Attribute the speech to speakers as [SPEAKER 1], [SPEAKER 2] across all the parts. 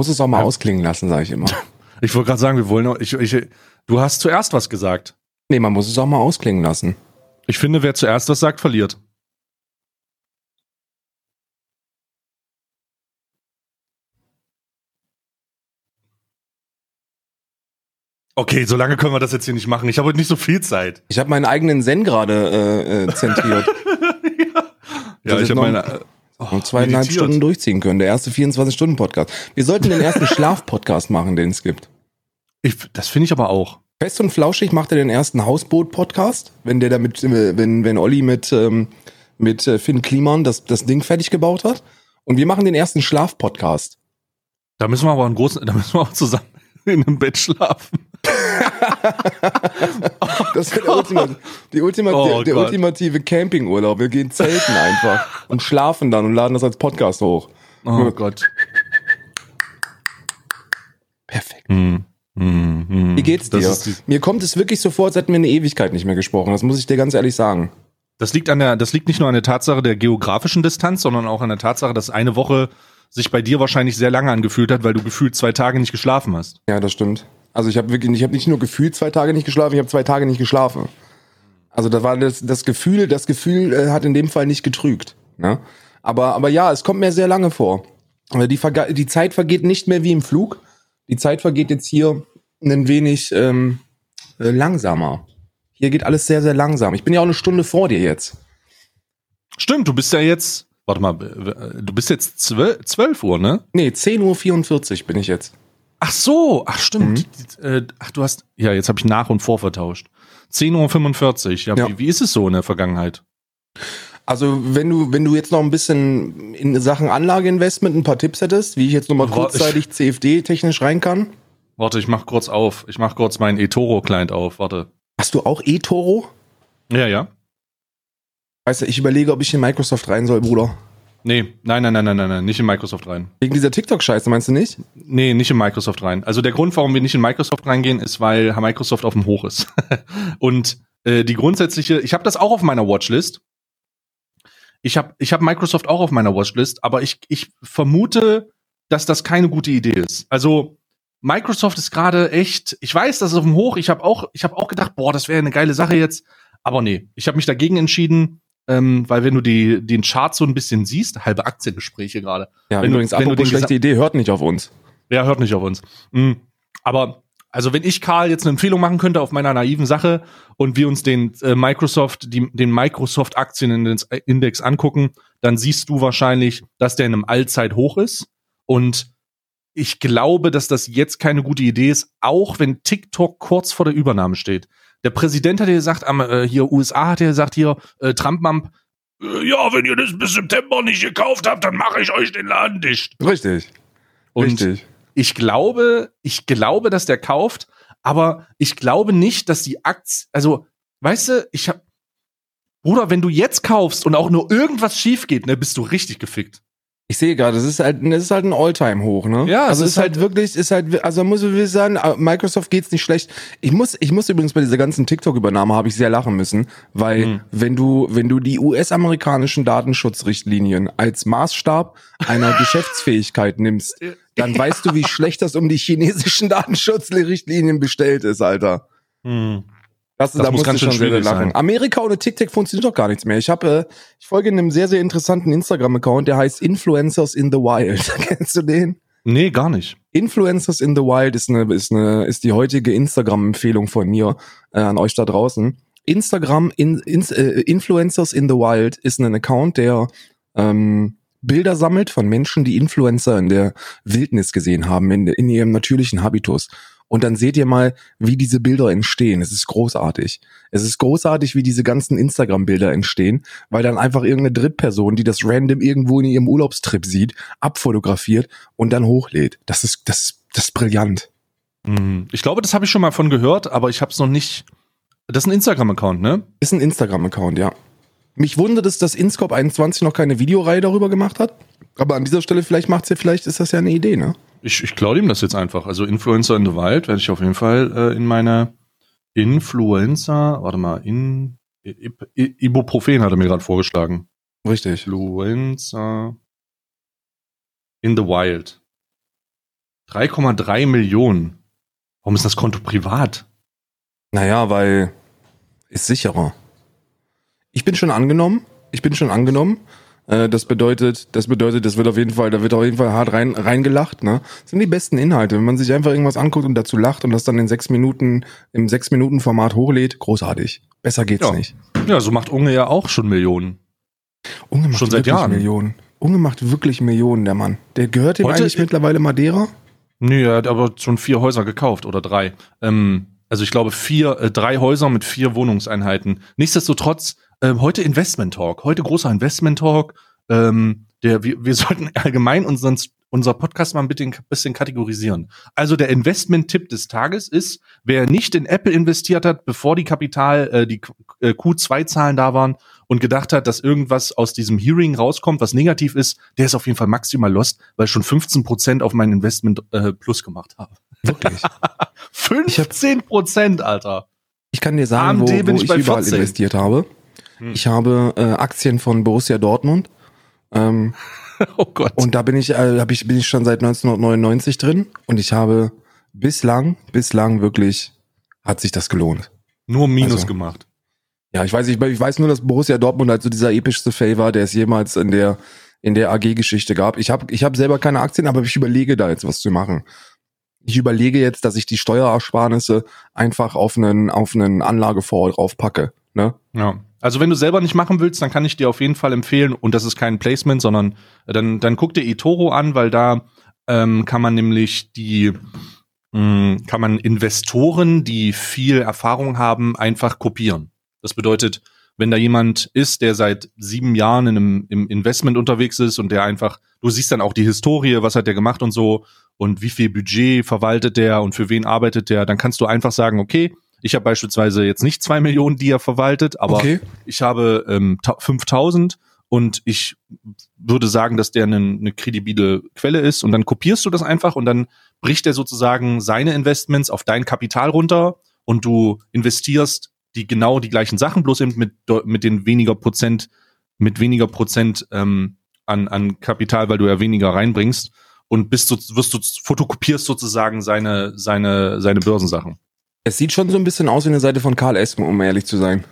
[SPEAKER 1] muss es auch mal ja. ausklingen lassen, sage ich immer.
[SPEAKER 2] Ich wollte gerade sagen, wir wollen auch, ich, ich, du hast zuerst was gesagt.
[SPEAKER 1] Nee, man muss es auch mal ausklingen lassen.
[SPEAKER 2] Ich finde, wer zuerst was sagt, verliert. Okay, so lange können wir das jetzt hier nicht machen. Ich habe heute nicht so viel Zeit.
[SPEAKER 1] Ich habe meinen eigenen Zen gerade äh, äh, zentriert.
[SPEAKER 2] ja, ja ich habe meine äh,
[SPEAKER 1] oh, zweieinhalb meditiert. Stunden durchziehen können. Der erste 24-Stunden-Podcast. Wir sollten den ersten Schlaf-Podcast machen, den es gibt.
[SPEAKER 2] Ich, das finde ich aber auch.
[SPEAKER 1] Fest und flauschig macht er den ersten Hausboot-Podcast, wenn der damit, wenn, wenn Olli mit, ähm, mit äh, Finn Kliman das, das Ding fertig gebaut hat. Und wir machen den ersten Schlaf-Podcast.
[SPEAKER 2] Da müssen wir aber einen großen, da müssen wir auch zusammen in einem Bett schlafen.
[SPEAKER 1] das wäre Ultima, die Ultima, oh, der, der ultimative Campingurlaub. Wir gehen zelten einfach und schlafen dann und laden das als Podcast hoch.
[SPEAKER 2] Oh Gott.
[SPEAKER 1] Perfekt. Hm, hm. Wie geht's dir? Mir kommt es wirklich so vor, als hätten wir eine Ewigkeit nicht mehr gesprochen. Das muss ich dir ganz ehrlich sagen.
[SPEAKER 2] Das liegt an der, das liegt nicht nur an der Tatsache der geografischen Distanz, sondern auch an der Tatsache, dass eine Woche sich bei dir wahrscheinlich sehr lange angefühlt hat, weil du gefühlt zwei Tage nicht geschlafen hast.
[SPEAKER 1] Ja, das stimmt. Also ich habe wirklich, ich habe nicht nur gefühlt zwei Tage nicht geschlafen, ich habe zwei Tage nicht geschlafen. Also da war das, das Gefühl, das Gefühl äh, hat in dem Fall nicht getrügt. Ne? Aber, aber ja, es kommt mir sehr lange vor. Die, die Zeit vergeht nicht mehr wie im Flug. Die Zeit vergeht jetzt hier ein wenig ähm, äh, langsamer. Hier geht alles sehr, sehr langsam. Ich bin ja auch eine Stunde vor dir jetzt.
[SPEAKER 2] Stimmt, du bist ja jetzt, warte mal, du bist jetzt 12, 12 Uhr, ne?
[SPEAKER 1] Nee, 10.44 Uhr bin ich jetzt.
[SPEAKER 2] Ach so, ach stimmt. Mhm. Äh, ach, du hast, ja, jetzt habe ich nach und vor vertauscht. 10.45 Uhr, ja, ja. Wie, wie ist es so in der Vergangenheit?
[SPEAKER 1] Also, wenn du, wenn du jetzt noch ein bisschen in Sachen Anlageinvestment ein paar Tipps hättest, wie ich jetzt nochmal kurzzeitig CFD-technisch rein kann.
[SPEAKER 2] Warte, ich mach kurz auf. Ich mach kurz meinen eToro-Client auf. Warte.
[SPEAKER 1] Hast du auch eToro?
[SPEAKER 2] Ja, ja.
[SPEAKER 1] Weißt du, ich überlege, ob ich in Microsoft rein soll, Bruder.
[SPEAKER 2] Nee, nein, nein, nein, nein, nein, nein, nicht in Microsoft rein.
[SPEAKER 1] Wegen dieser TikTok-Scheiße, meinst du nicht?
[SPEAKER 2] Nee, nicht in Microsoft rein. Also der Grund, warum wir nicht in Microsoft reingehen, ist, weil Microsoft auf dem Hoch ist. Und äh, die grundsätzliche, ich habe das auch auf meiner Watchlist. Ich habe ich hab Microsoft auch auf meiner Watchlist, aber ich, ich vermute, dass das keine gute Idee ist. Also Microsoft ist gerade echt, ich weiß, das ist auf dem Hoch. Ich habe auch, ich habe auch gedacht, boah, das wäre eine geile Sache jetzt. Aber nee, ich habe mich dagegen entschieden ähm, weil wenn du die, den Chart so ein bisschen siehst, halbe Aktiengespräche gerade.
[SPEAKER 1] Ja,
[SPEAKER 2] wenn
[SPEAKER 1] übrigens,
[SPEAKER 2] du, wenn
[SPEAKER 1] du die schlechte Idee, hört nicht auf uns.
[SPEAKER 2] Ja, hört nicht auf uns. Mhm. Aber also wenn ich Karl jetzt eine Empfehlung machen könnte auf meiner naiven Sache und wir uns den äh, Microsoft, die, den Microsoft Aktienindex angucken, dann siehst du wahrscheinlich, dass der in einem Allzeithoch ist. Und ich glaube, dass das jetzt keine gute Idee ist, auch wenn TikTok kurz vor der Übernahme steht. Der Präsident hat ja gesagt, am, äh, hier USA hat ja gesagt, hier, äh, Trump-Mump, äh, ja, wenn ihr das bis September nicht gekauft habt, dann mache ich euch den Laden dicht.
[SPEAKER 1] Richtig.
[SPEAKER 2] Und Richtig. ich glaube, ich glaube, dass der kauft, aber ich glaube nicht, dass die Aktien, also, weißt du, ich hab, Bruder, wenn du jetzt kaufst und auch nur irgendwas schief geht, ne, bist du richtig gefickt.
[SPEAKER 1] Ich sehe gerade, es ist halt, es ist halt ein Alltime hoch, ne?
[SPEAKER 2] Ja,
[SPEAKER 1] also es ist halt, halt wirklich, ist halt, also muss ich sagen, äh, Microsoft geht's nicht schlecht. Ich muss, ich muss übrigens bei dieser ganzen TikTok-Übernahme habe ich sehr lachen müssen, weil mhm. wenn du, wenn du die US-amerikanischen Datenschutzrichtlinien als Maßstab einer Geschäftsfähigkeit nimmst, dann weißt du, wie schlecht das um die chinesischen Datenschutzrichtlinien bestellt ist, Alter. Mhm. Das, das da muss ganz schön schon sehr lachen. Sein. Amerika ohne TikTok funktioniert doch gar nichts mehr. Ich habe, äh, ich folge einem sehr, sehr interessanten Instagram-Account, der heißt Influencers in the Wild. Kennst du den?
[SPEAKER 2] Nee, gar nicht.
[SPEAKER 1] Influencers in the Wild ist eine, ist eine, ist die heutige Instagram-Empfehlung von mir äh, an euch da draußen. Instagram in, in, äh, Influencers in the Wild ist ein Account, der ähm, Bilder sammelt von Menschen, die Influencer in der Wildnis gesehen haben, in, in ihrem natürlichen Habitus. Und dann seht ihr mal, wie diese Bilder entstehen. Es ist großartig. Es ist großartig, wie diese ganzen Instagram-Bilder entstehen, weil dann einfach irgendeine Drittperson, die das random irgendwo in ihrem Urlaubstrip sieht, abfotografiert und dann hochlädt. Das ist, das, das ist brillant.
[SPEAKER 2] Mhm. Ich glaube, das habe ich schon mal von gehört, aber ich habe es noch nicht. Das ist ein Instagram-Account, ne?
[SPEAKER 1] Ist ein Instagram-Account, ja. Mich wundert es, dass Inscope 21 noch keine Videoreihe darüber gemacht hat. Aber an dieser Stelle, vielleicht macht's ja, vielleicht ist das ja eine Idee, ne?
[SPEAKER 2] Ich, ich klaue ihm das jetzt einfach. Also Influencer in the Wild werde ich auf jeden Fall äh, in meine Influencer, warte mal, in I, I, Ibuprofen hat er mir gerade vorgeschlagen.
[SPEAKER 1] Richtig.
[SPEAKER 2] Influencer in the Wild. 3,3 Millionen. Warum ist das Konto privat?
[SPEAKER 1] Naja, weil ist sicherer. Ich bin schon angenommen. Ich bin schon angenommen. Äh, das bedeutet, das bedeutet, das wird auf jeden Fall, da wird auf jeden Fall hart rein, reingelacht, ne? Das sind die besten Inhalte. Wenn man sich einfach irgendwas anguckt und dazu lacht und das dann in sechs Minuten, im sechs Minuten Format hochlädt, großartig. Besser geht's
[SPEAKER 2] Ja.
[SPEAKER 1] nicht.
[SPEAKER 2] Ja, so macht Unge ja auch schon Millionen.
[SPEAKER 1] Unge macht
[SPEAKER 2] Schon seit
[SPEAKER 1] wirklich
[SPEAKER 2] Jahren.
[SPEAKER 1] Millionen. Unge macht wirklich Millionen, der Mann. Der gehört ihm eigentlich mittlerweile Madeira?
[SPEAKER 2] Nee, er hat aber schon vier Häuser gekauft oder drei. Ähm, also ich glaube vier, äh, drei Häuser mit vier Wohnungseinheiten. Nichtsdestotrotz, ähm, heute Investment Talk, heute großer Investment Talk. Ähm, der, wir, wir sollten allgemein unseren, unser Podcast mal ein bisschen, bisschen kategorisieren. Also der Investment-Tipp des Tages ist, wer nicht in Apple investiert hat, bevor die Kapital, äh, die äh, Q2-Zahlen da waren und gedacht hat, dass irgendwas aus diesem Hearing rauskommt, was negativ ist, der ist auf jeden Fall maximal lost, weil ich schon 15 Prozent auf mein Investment äh, plus gemacht habe.
[SPEAKER 1] Wirklich.
[SPEAKER 2] 15 Prozent, Alter.
[SPEAKER 1] Ich kann dir sagen, wo,
[SPEAKER 2] AMD bin
[SPEAKER 1] wo
[SPEAKER 2] ich
[SPEAKER 1] ich,
[SPEAKER 2] bei
[SPEAKER 1] überall
[SPEAKER 2] 14.
[SPEAKER 1] investiert habe.
[SPEAKER 2] Hm.
[SPEAKER 1] Ich habe äh, Aktien von Borussia Dortmund. Ähm,
[SPEAKER 2] Oh Gott.
[SPEAKER 1] und da bin ich, äh, hab ich, bin ich schon seit 1999 drin. Und ich habe bislang, bislang wirklich, hat sich das gelohnt.
[SPEAKER 2] Nur Minus
[SPEAKER 1] also-
[SPEAKER 2] gemacht.
[SPEAKER 1] Ja, ich weiß, ich, ich weiß nur, dass Borussia Dortmund halt so dieser epischste Fail war, der es jemals in der in der AG-Geschichte gab. Ich habe ich hab selber keine Aktien, aber ich überlege da jetzt was zu machen. Ich überlege jetzt, dass ich die Steuerersparnisse einfach auf einen auf einen Anlagefonds draufpacke. Ne?
[SPEAKER 2] Ja. Also wenn du selber nicht machen willst, dann kann ich dir auf jeden Fall empfehlen, und das ist kein Placement, sondern äh, dann, dann guck dir eToro an, weil da ähm, kann man nämlich die mh, kann man Investoren, die viel Erfahrung haben, einfach kopieren. Das bedeutet, wenn da jemand ist, der seit sieben Jahren in einem im Investment unterwegs ist und der einfach, du siehst dann auch die Historie, was hat der gemacht und so und wie viel Budget verwaltet der und für wen arbeitet der, dann kannst du einfach sagen, okay, ich habe beispielsweise jetzt nicht zwei Millionen, die er verwaltet, aber
[SPEAKER 1] okay.
[SPEAKER 2] ich habe ähm, ta- 5000 und ich würde sagen, dass der eine, eine kredibile Quelle ist und dann kopierst du das einfach und dann bricht er sozusagen seine Investments auf dein Kapital runter und du investierst die genau die gleichen Sachen, bloß eben mit, mit den weniger Prozent, mit weniger Prozent ähm, an, an Kapital, weil du ja weniger reinbringst und bist so, wirst du fotokopierst sozusagen seine, seine, seine Börsensachen.
[SPEAKER 1] Es sieht schon so ein bisschen aus wie eine Seite von Karl Esken, um ehrlich zu sein.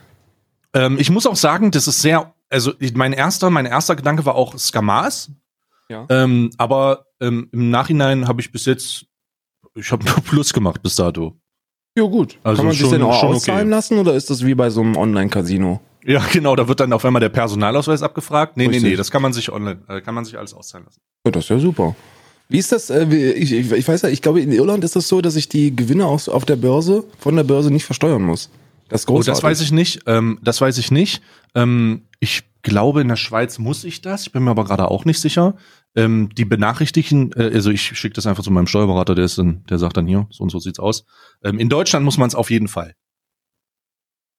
[SPEAKER 2] Ähm, ich muss auch sagen, das ist sehr, also mein erster, mein erster Gedanke war auch Skamas.
[SPEAKER 1] Ja.
[SPEAKER 2] Ähm, aber ähm, im Nachhinein habe ich bis jetzt, ich habe nur Plus gemacht bis dato.
[SPEAKER 1] Ja gut.
[SPEAKER 2] Also
[SPEAKER 1] Kann man sich denn auch
[SPEAKER 2] schon okay.
[SPEAKER 1] auszahlen lassen oder ist das wie bei so einem Online-Casino?
[SPEAKER 2] Ja, genau, da wird dann auf einmal der Personalausweis abgefragt. Nee, nee,
[SPEAKER 1] Richtig.
[SPEAKER 2] nee, das kann man sich online, äh, kann man sich alles auszahlen lassen.
[SPEAKER 1] Ja, das ist ja super. Wie ist das? Äh, ich, ich, weiß ja, ich glaube, in Irland ist das so, dass ich die Gewinne aus, auf der Börse von der Börse nicht versteuern muss. Das ist
[SPEAKER 2] Oh, das weiß ich nicht. Ähm, das weiß ich nicht. Ähm, ich glaube, in der Schweiz muss ich das. Ich bin mir aber gerade auch nicht sicher. Ähm, die benachrichtigen, äh, also ich schicke das einfach zu meinem Steuerberater, der ist dann, der sagt dann hier, so und so sieht's aus. Ähm, in Deutschland muss man es auf jeden Fall.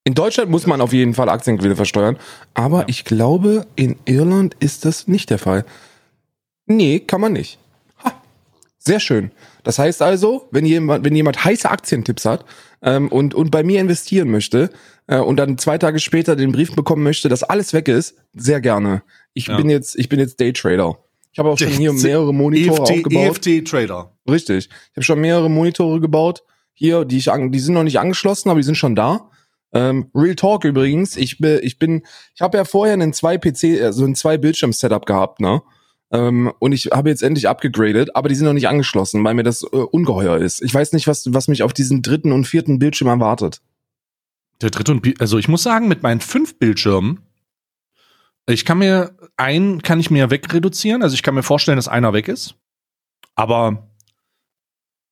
[SPEAKER 1] In Deutschland muss man auf jeden Fall Aktiengewinne versteuern, aber
[SPEAKER 2] Ja.
[SPEAKER 1] ich glaube, in Irland ist das nicht der Fall. Nee, kann man nicht. Sehr schön. Das heißt also, wenn jemand, wenn jemand heiße Aktientipps hat ähm, und, und bei mir investieren möchte äh, und dann zwei Tage später den Brief bekommen möchte, dass alles weg ist, sehr gerne. Ich
[SPEAKER 2] Ja.
[SPEAKER 1] bin jetzt, ich bin jetzt Daytrader. Ich habe auch schon hier
[SPEAKER 2] EFT
[SPEAKER 1] mehrere Monitore aufgebaut.
[SPEAKER 2] EFT-Trader.
[SPEAKER 1] Richtig. Ich habe schon mehrere Monitore gebaut. Hier, die ich an, die sind noch nicht angeschlossen, aber die sind schon da. Ähm, Real Talk übrigens. Ich bin, ich bin, ich habe ja vorher einen zwei PC, also ein zwei Bildschirm Setup gehabt, ne? Ähm, und ich habe jetzt endlich abgegradet, aber die sind noch nicht angeschlossen, weil mir das äh, ungeheuer ist. Ich weiß nicht, was was mich auf diesen dritten und vierten Bildschirm erwartet.
[SPEAKER 2] Der dritte und, also ich muss sagen, mit meinen fünf Bildschirmen, ich kann mir, einen kann ich mir wegreduzieren, also ich kann mir vorstellen, dass einer weg ist. Aber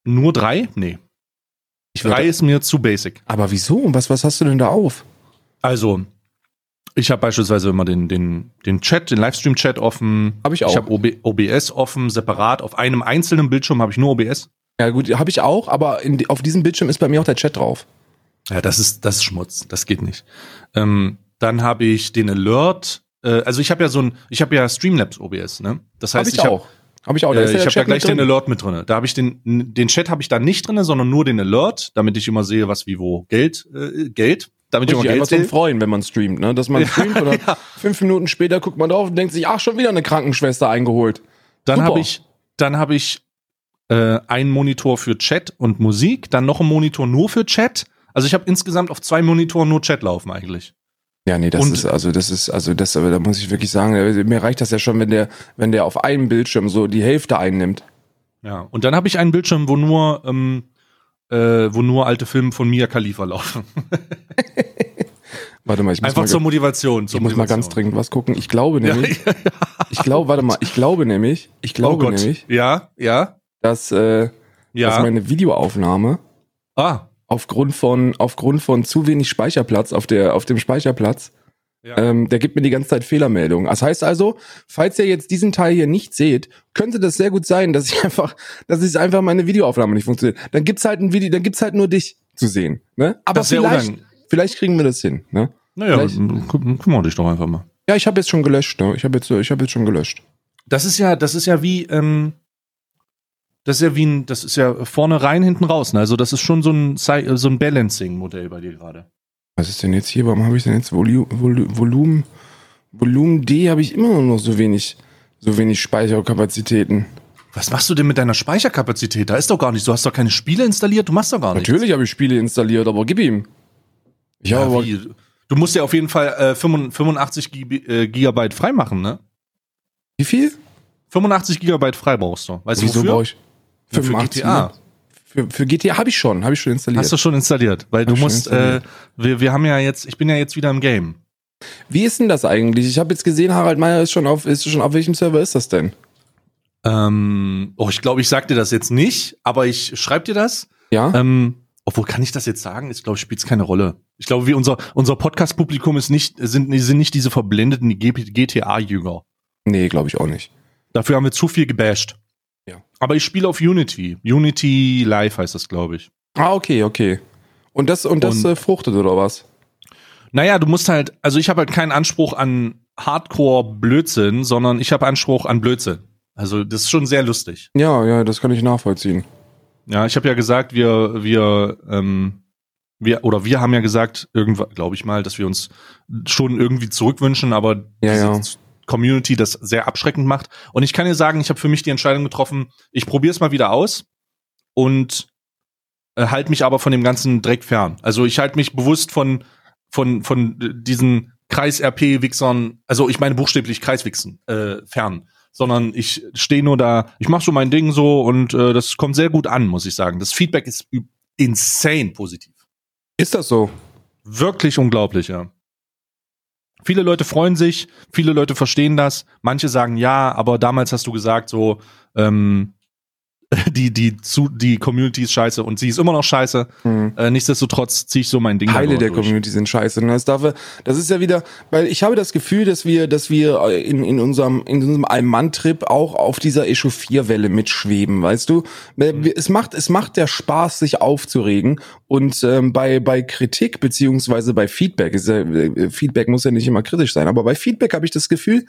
[SPEAKER 2] nur drei? Nee.
[SPEAKER 1] Ich
[SPEAKER 2] Drei
[SPEAKER 1] würde,
[SPEAKER 2] ist mir zu basic.
[SPEAKER 1] aber wieso? Was was hast du denn da auf?
[SPEAKER 2] Also, ich habe beispielsweise immer den, den, den Chat, den Livestream-Chat offen.
[SPEAKER 1] Hab ich auch.
[SPEAKER 2] Ich habe OB, OBS offen, separat. Auf einem einzelnen Bildschirm habe ich nur OBS.
[SPEAKER 1] Ja gut, habe ich auch, aber in, auf diesem Bildschirm ist bei mir auch der Chat drauf.
[SPEAKER 2] Ja, das ist, das ist Schmutz. Das geht nicht. Ähm, dann habe ich den Alert. Äh, also ich habe ja so ein, ich habe ja Streamlabs OBS, ne? Das
[SPEAKER 1] Habe
[SPEAKER 2] heißt,
[SPEAKER 1] ich
[SPEAKER 2] ich habe
[SPEAKER 1] auch. Habe ich auch. Da
[SPEAKER 2] äh, ich
[SPEAKER 1] der
[SPEAKER 2] hab da gleich den. Alert mit drinne. Da habe ich den, den Chat habe ich da nicht drinne, sondern nur den Alert, damit ich immer sehe, was wie wo Geld, äh, Geld, damit ich
[SPEAKER 1] Richtig,
[SPEAKER 2] immer
[SPEAKER 1] einfach zum. Freuen, wenn man streamt, ne? Dass man
[SPEAKER 2] Ja,
[SPEAKER 1] streamt oder
[SPEAKER 2] ja.
[SPEAKER 1] fünf Minuten später guckt man drauf und denkt sich, ach, schon wieder eine Krankenschwester eingeholt.
[SPEAKER 2] Dann habe ich, dann habe ich äh, ein Monitor für Chat und Musik, dann noch ein Monitor nur für Chat. Also ich habe insgesamt auf zwei Monitoren nur Chat laufen eigentlich.
[SPEAKER 1] Ja, nee, das
[SPEAKER 2] Und-
[SPEAKER 1] ist also das ist also das aber da muss ich wirklich sagen, äh, mir reicht das ja schon, wenn der wenn der auf einem Bildschirm so die Hälfte einnimmt.
[SPEAKER 2] Ja. Und dann habe ich einen Bildschirm, wo nur ähm, äh, wo nur alte Filme von Mia Khalifa laufen.
[SPEAKER 1] Warte mal, ich muss
[SPEAKER 2] Einfach
[SPEAKER 1] mal,
[SPEAKER 2] zur Motivation. Zur
[SPEAKER 1] ich muss mal ganz
[SPEAKER 2] Motivation.
[SPEAKER 1] dringend was gucken. Ich glaube
[SPEAKER 2] Ja,
[SPEAKER 1] nämlich, ich glaube, warte mal, ich glaube nämlich, ich
[SPEAKER 2] oh
[SPEAKER 1] glaube
[SPEAKER 2] Gott.
[SPEAKER 1] nämlich,
[SPEAKER 2] Ja, ja,
[SPEAKER 1] dass äh, dass
[SPEAKER 2] ja.
[SPEAKER 1] meine Videoaufnahme
[SPEAKER 2] ah,
[SPEAKER 1] aufgrund von aufgrund von zu wenig Speicherplatz auf der auf dem Speicherplatz
[SPEAKER 2] Ja.
[SPEAKER 1] ähm, der gibt mir die ganze Zeit Fehlermeldungen. Das heißt also, falls ihr jetzt diesen Teil hier nicht seht, könnte das sehr gut sein, dass ich einfach, dass es einfach meine Videoaufnahme nicht funktioniert. Dann gibt's halt ein Video, dann gibt's halt nur dich zu sehen. Ne? Aber vielleicht, vielleicht kriegen wir das hin. Ne?
[SPEAKER 2] naja,
[SPEAKER 1] Vielleicht-
[SPEAKER 2] kü- kümmere dich doch einfach mal.
[SPEAKER 1] Ja, ich habe jetzt schon gelöscht. Ne? Ich habe jetzt, ich habe jetzt schon gelöscht.
[SPEAKER 2] Das ist ja, das ist ja wie, ähm, das ist ja wie ein, das ist ja vorne rein, hinten raus. Ne? Also das ist schon so ein, so ein Balancing-Modell bei dir gerade.
[SPEAKER 1] Was ist denn jetzt hier? Warum habe ich denn jetzt Volu Volu Volumen Volumen D? Habe ich immer noch so wenig, so wenig Speicherkapazitäten.
[SPEAKER 2] Was machst du denn mit deiner Speicherkapazität? Da ist doch gar nicht. Du hast doch keine Spiele installiert. Du machst doch gar nichts.
[SPEAKER 1] Natürlich habe ich Spiele installiert, aber gib ihm. Ich
[SPEAKER 2] Ja,
[SPEAKER 1] aber
[SPEAKER 2] wie? Du musst ja auf jeden Fall äh, 85 Gib äh, Gigabyte freimachen, ne?
[SPEAKER 1] wie viel?
[SPEAKER 2] 85 Gigabyte frei brauchst du. Weißt du
[SPEAKER 1] Wieso
[SPEAKER 2] wofür?
[SPEAKER 1] brauche ich
[SPEAKER 2] Für
[SPEAKER 1] 85?
[SPEAKER 2] GTA.
[SPEAKER 1] Für, für GTA habe ich schon, habe ich schon installiert.
[SPEAKER 2] Hast du schon installiert? Weil
[SPEAKER 1] Hab
[SPEAKER 2] du musst, äh, wir, wir haben ja jetzt, ich bin ja jetzt wieder im Game.
[SPEAKER 1] Wie ist denn das eigentlich? Ich habe jetzt gesehen, Harald Meyer ist schon auf, ist schon auf welchem Server ist das denn?
[SPEAKER 2] Ähm, oh, ich glaube, ich sag dir das jetzt nicht, aber ich schreib dir das.
[SPEAKER 1] Ja?
[SPEAKER 2] Ähm, obwohl kann ich das jetzt sagen? Ich glaube, spielt es keine Rolle. Ich glaube, wir unser unser Podcast-Publikum ist nicht sind sind nicht diese verblendeten GTA-Jünger.
[SPEAKER 1] nee, glaube ich auch nicht.
[SPEAKER 2] Dafür haben wir zu viel gebasht.
[SPEAKER 1] Ja.
[SPEAKER 2] Aber ich spiele auf Unity. Unity Live heißt das, glaube ich.
[SPEAKER 1] Ah, okay, okay. Und das und das
[SPEAKER 2] Und-
[SPEAKER 1] äh, fruchtet oder was?
[SPEAKER 2] Naja, du musst halt, also ich habe halt keinen Anspruch an Hardcore-Blödsinn, sondern ich habe Anspruch an Blödsinn. Also das ist schon sehr lustig.
[SPEAKER 1] Ja, ja, das kann ich nachvollziehen.
[SPEAKER 2] Ja, ich habe ja gesagt, wir, wir, ähm, wir, oder wir haben ja gesagt, irgendwann, glaube ich mal, dass wir uns schon irgendwie zurückwünschen, aber
[SPEAKER 1] Ja, ja.
[SPEAKER 2] Community das sehr abschreckend macht. Und ich kann dir sagen, ich habe für mich die Entscheidung getroffen, ich probiere es mal wieder aus und äh, halte mich aber von dem ganzen Dreck fern. Also ich halte mich bewusst von, von, von diesen Kreis-RP-Wichsern, also ich meine buchstäblich Kreiswichsen, äh, fern. Sondern ich stehe nur da, ich mache so mein Ding so und äh, das kommt sehr gut an, muss ich sagen. Das Feedback ist insane positiv.
[SPEAKER 1] Ist das so?
[SPEAKER 2] Wirklich unglaublich, ja. Viele Leute freuen sich, viele Leute verstehen das, manche sagen ja, aber damals hast du gesagt, so, ähm, die, die, zu, die Community ist scheiße und sie ist immer noch scheiße.
[SPEAKER 1] Hm.
[SPEAKER 2] Äh, nichtsdestotrotz ziehe ich so mein Ding
[SPEAKER 1] Teile der
[SPEAKER 2] durch.
[SPEAKER 1] Community sind scheiße. Und das, darf, das ist ja wieder, weil ich habe das Gefühl, dass wir, dass wir in, in unserem, in unserem Allmann-Trip auch auf dieser Echauffierwelle mitschweben, weißt du?
[SPEAKER 2] Mhm.
[SPEAKER 1] Es macht, es macht der Spaß, sich aufzuregen. Und ähm, bei, bei Kritik beziehungsweise bei Feedback, ist ja, äh, Feedback muss ja nicht immer kritisch sein, aber bei Feedback habe ich das Gefühl,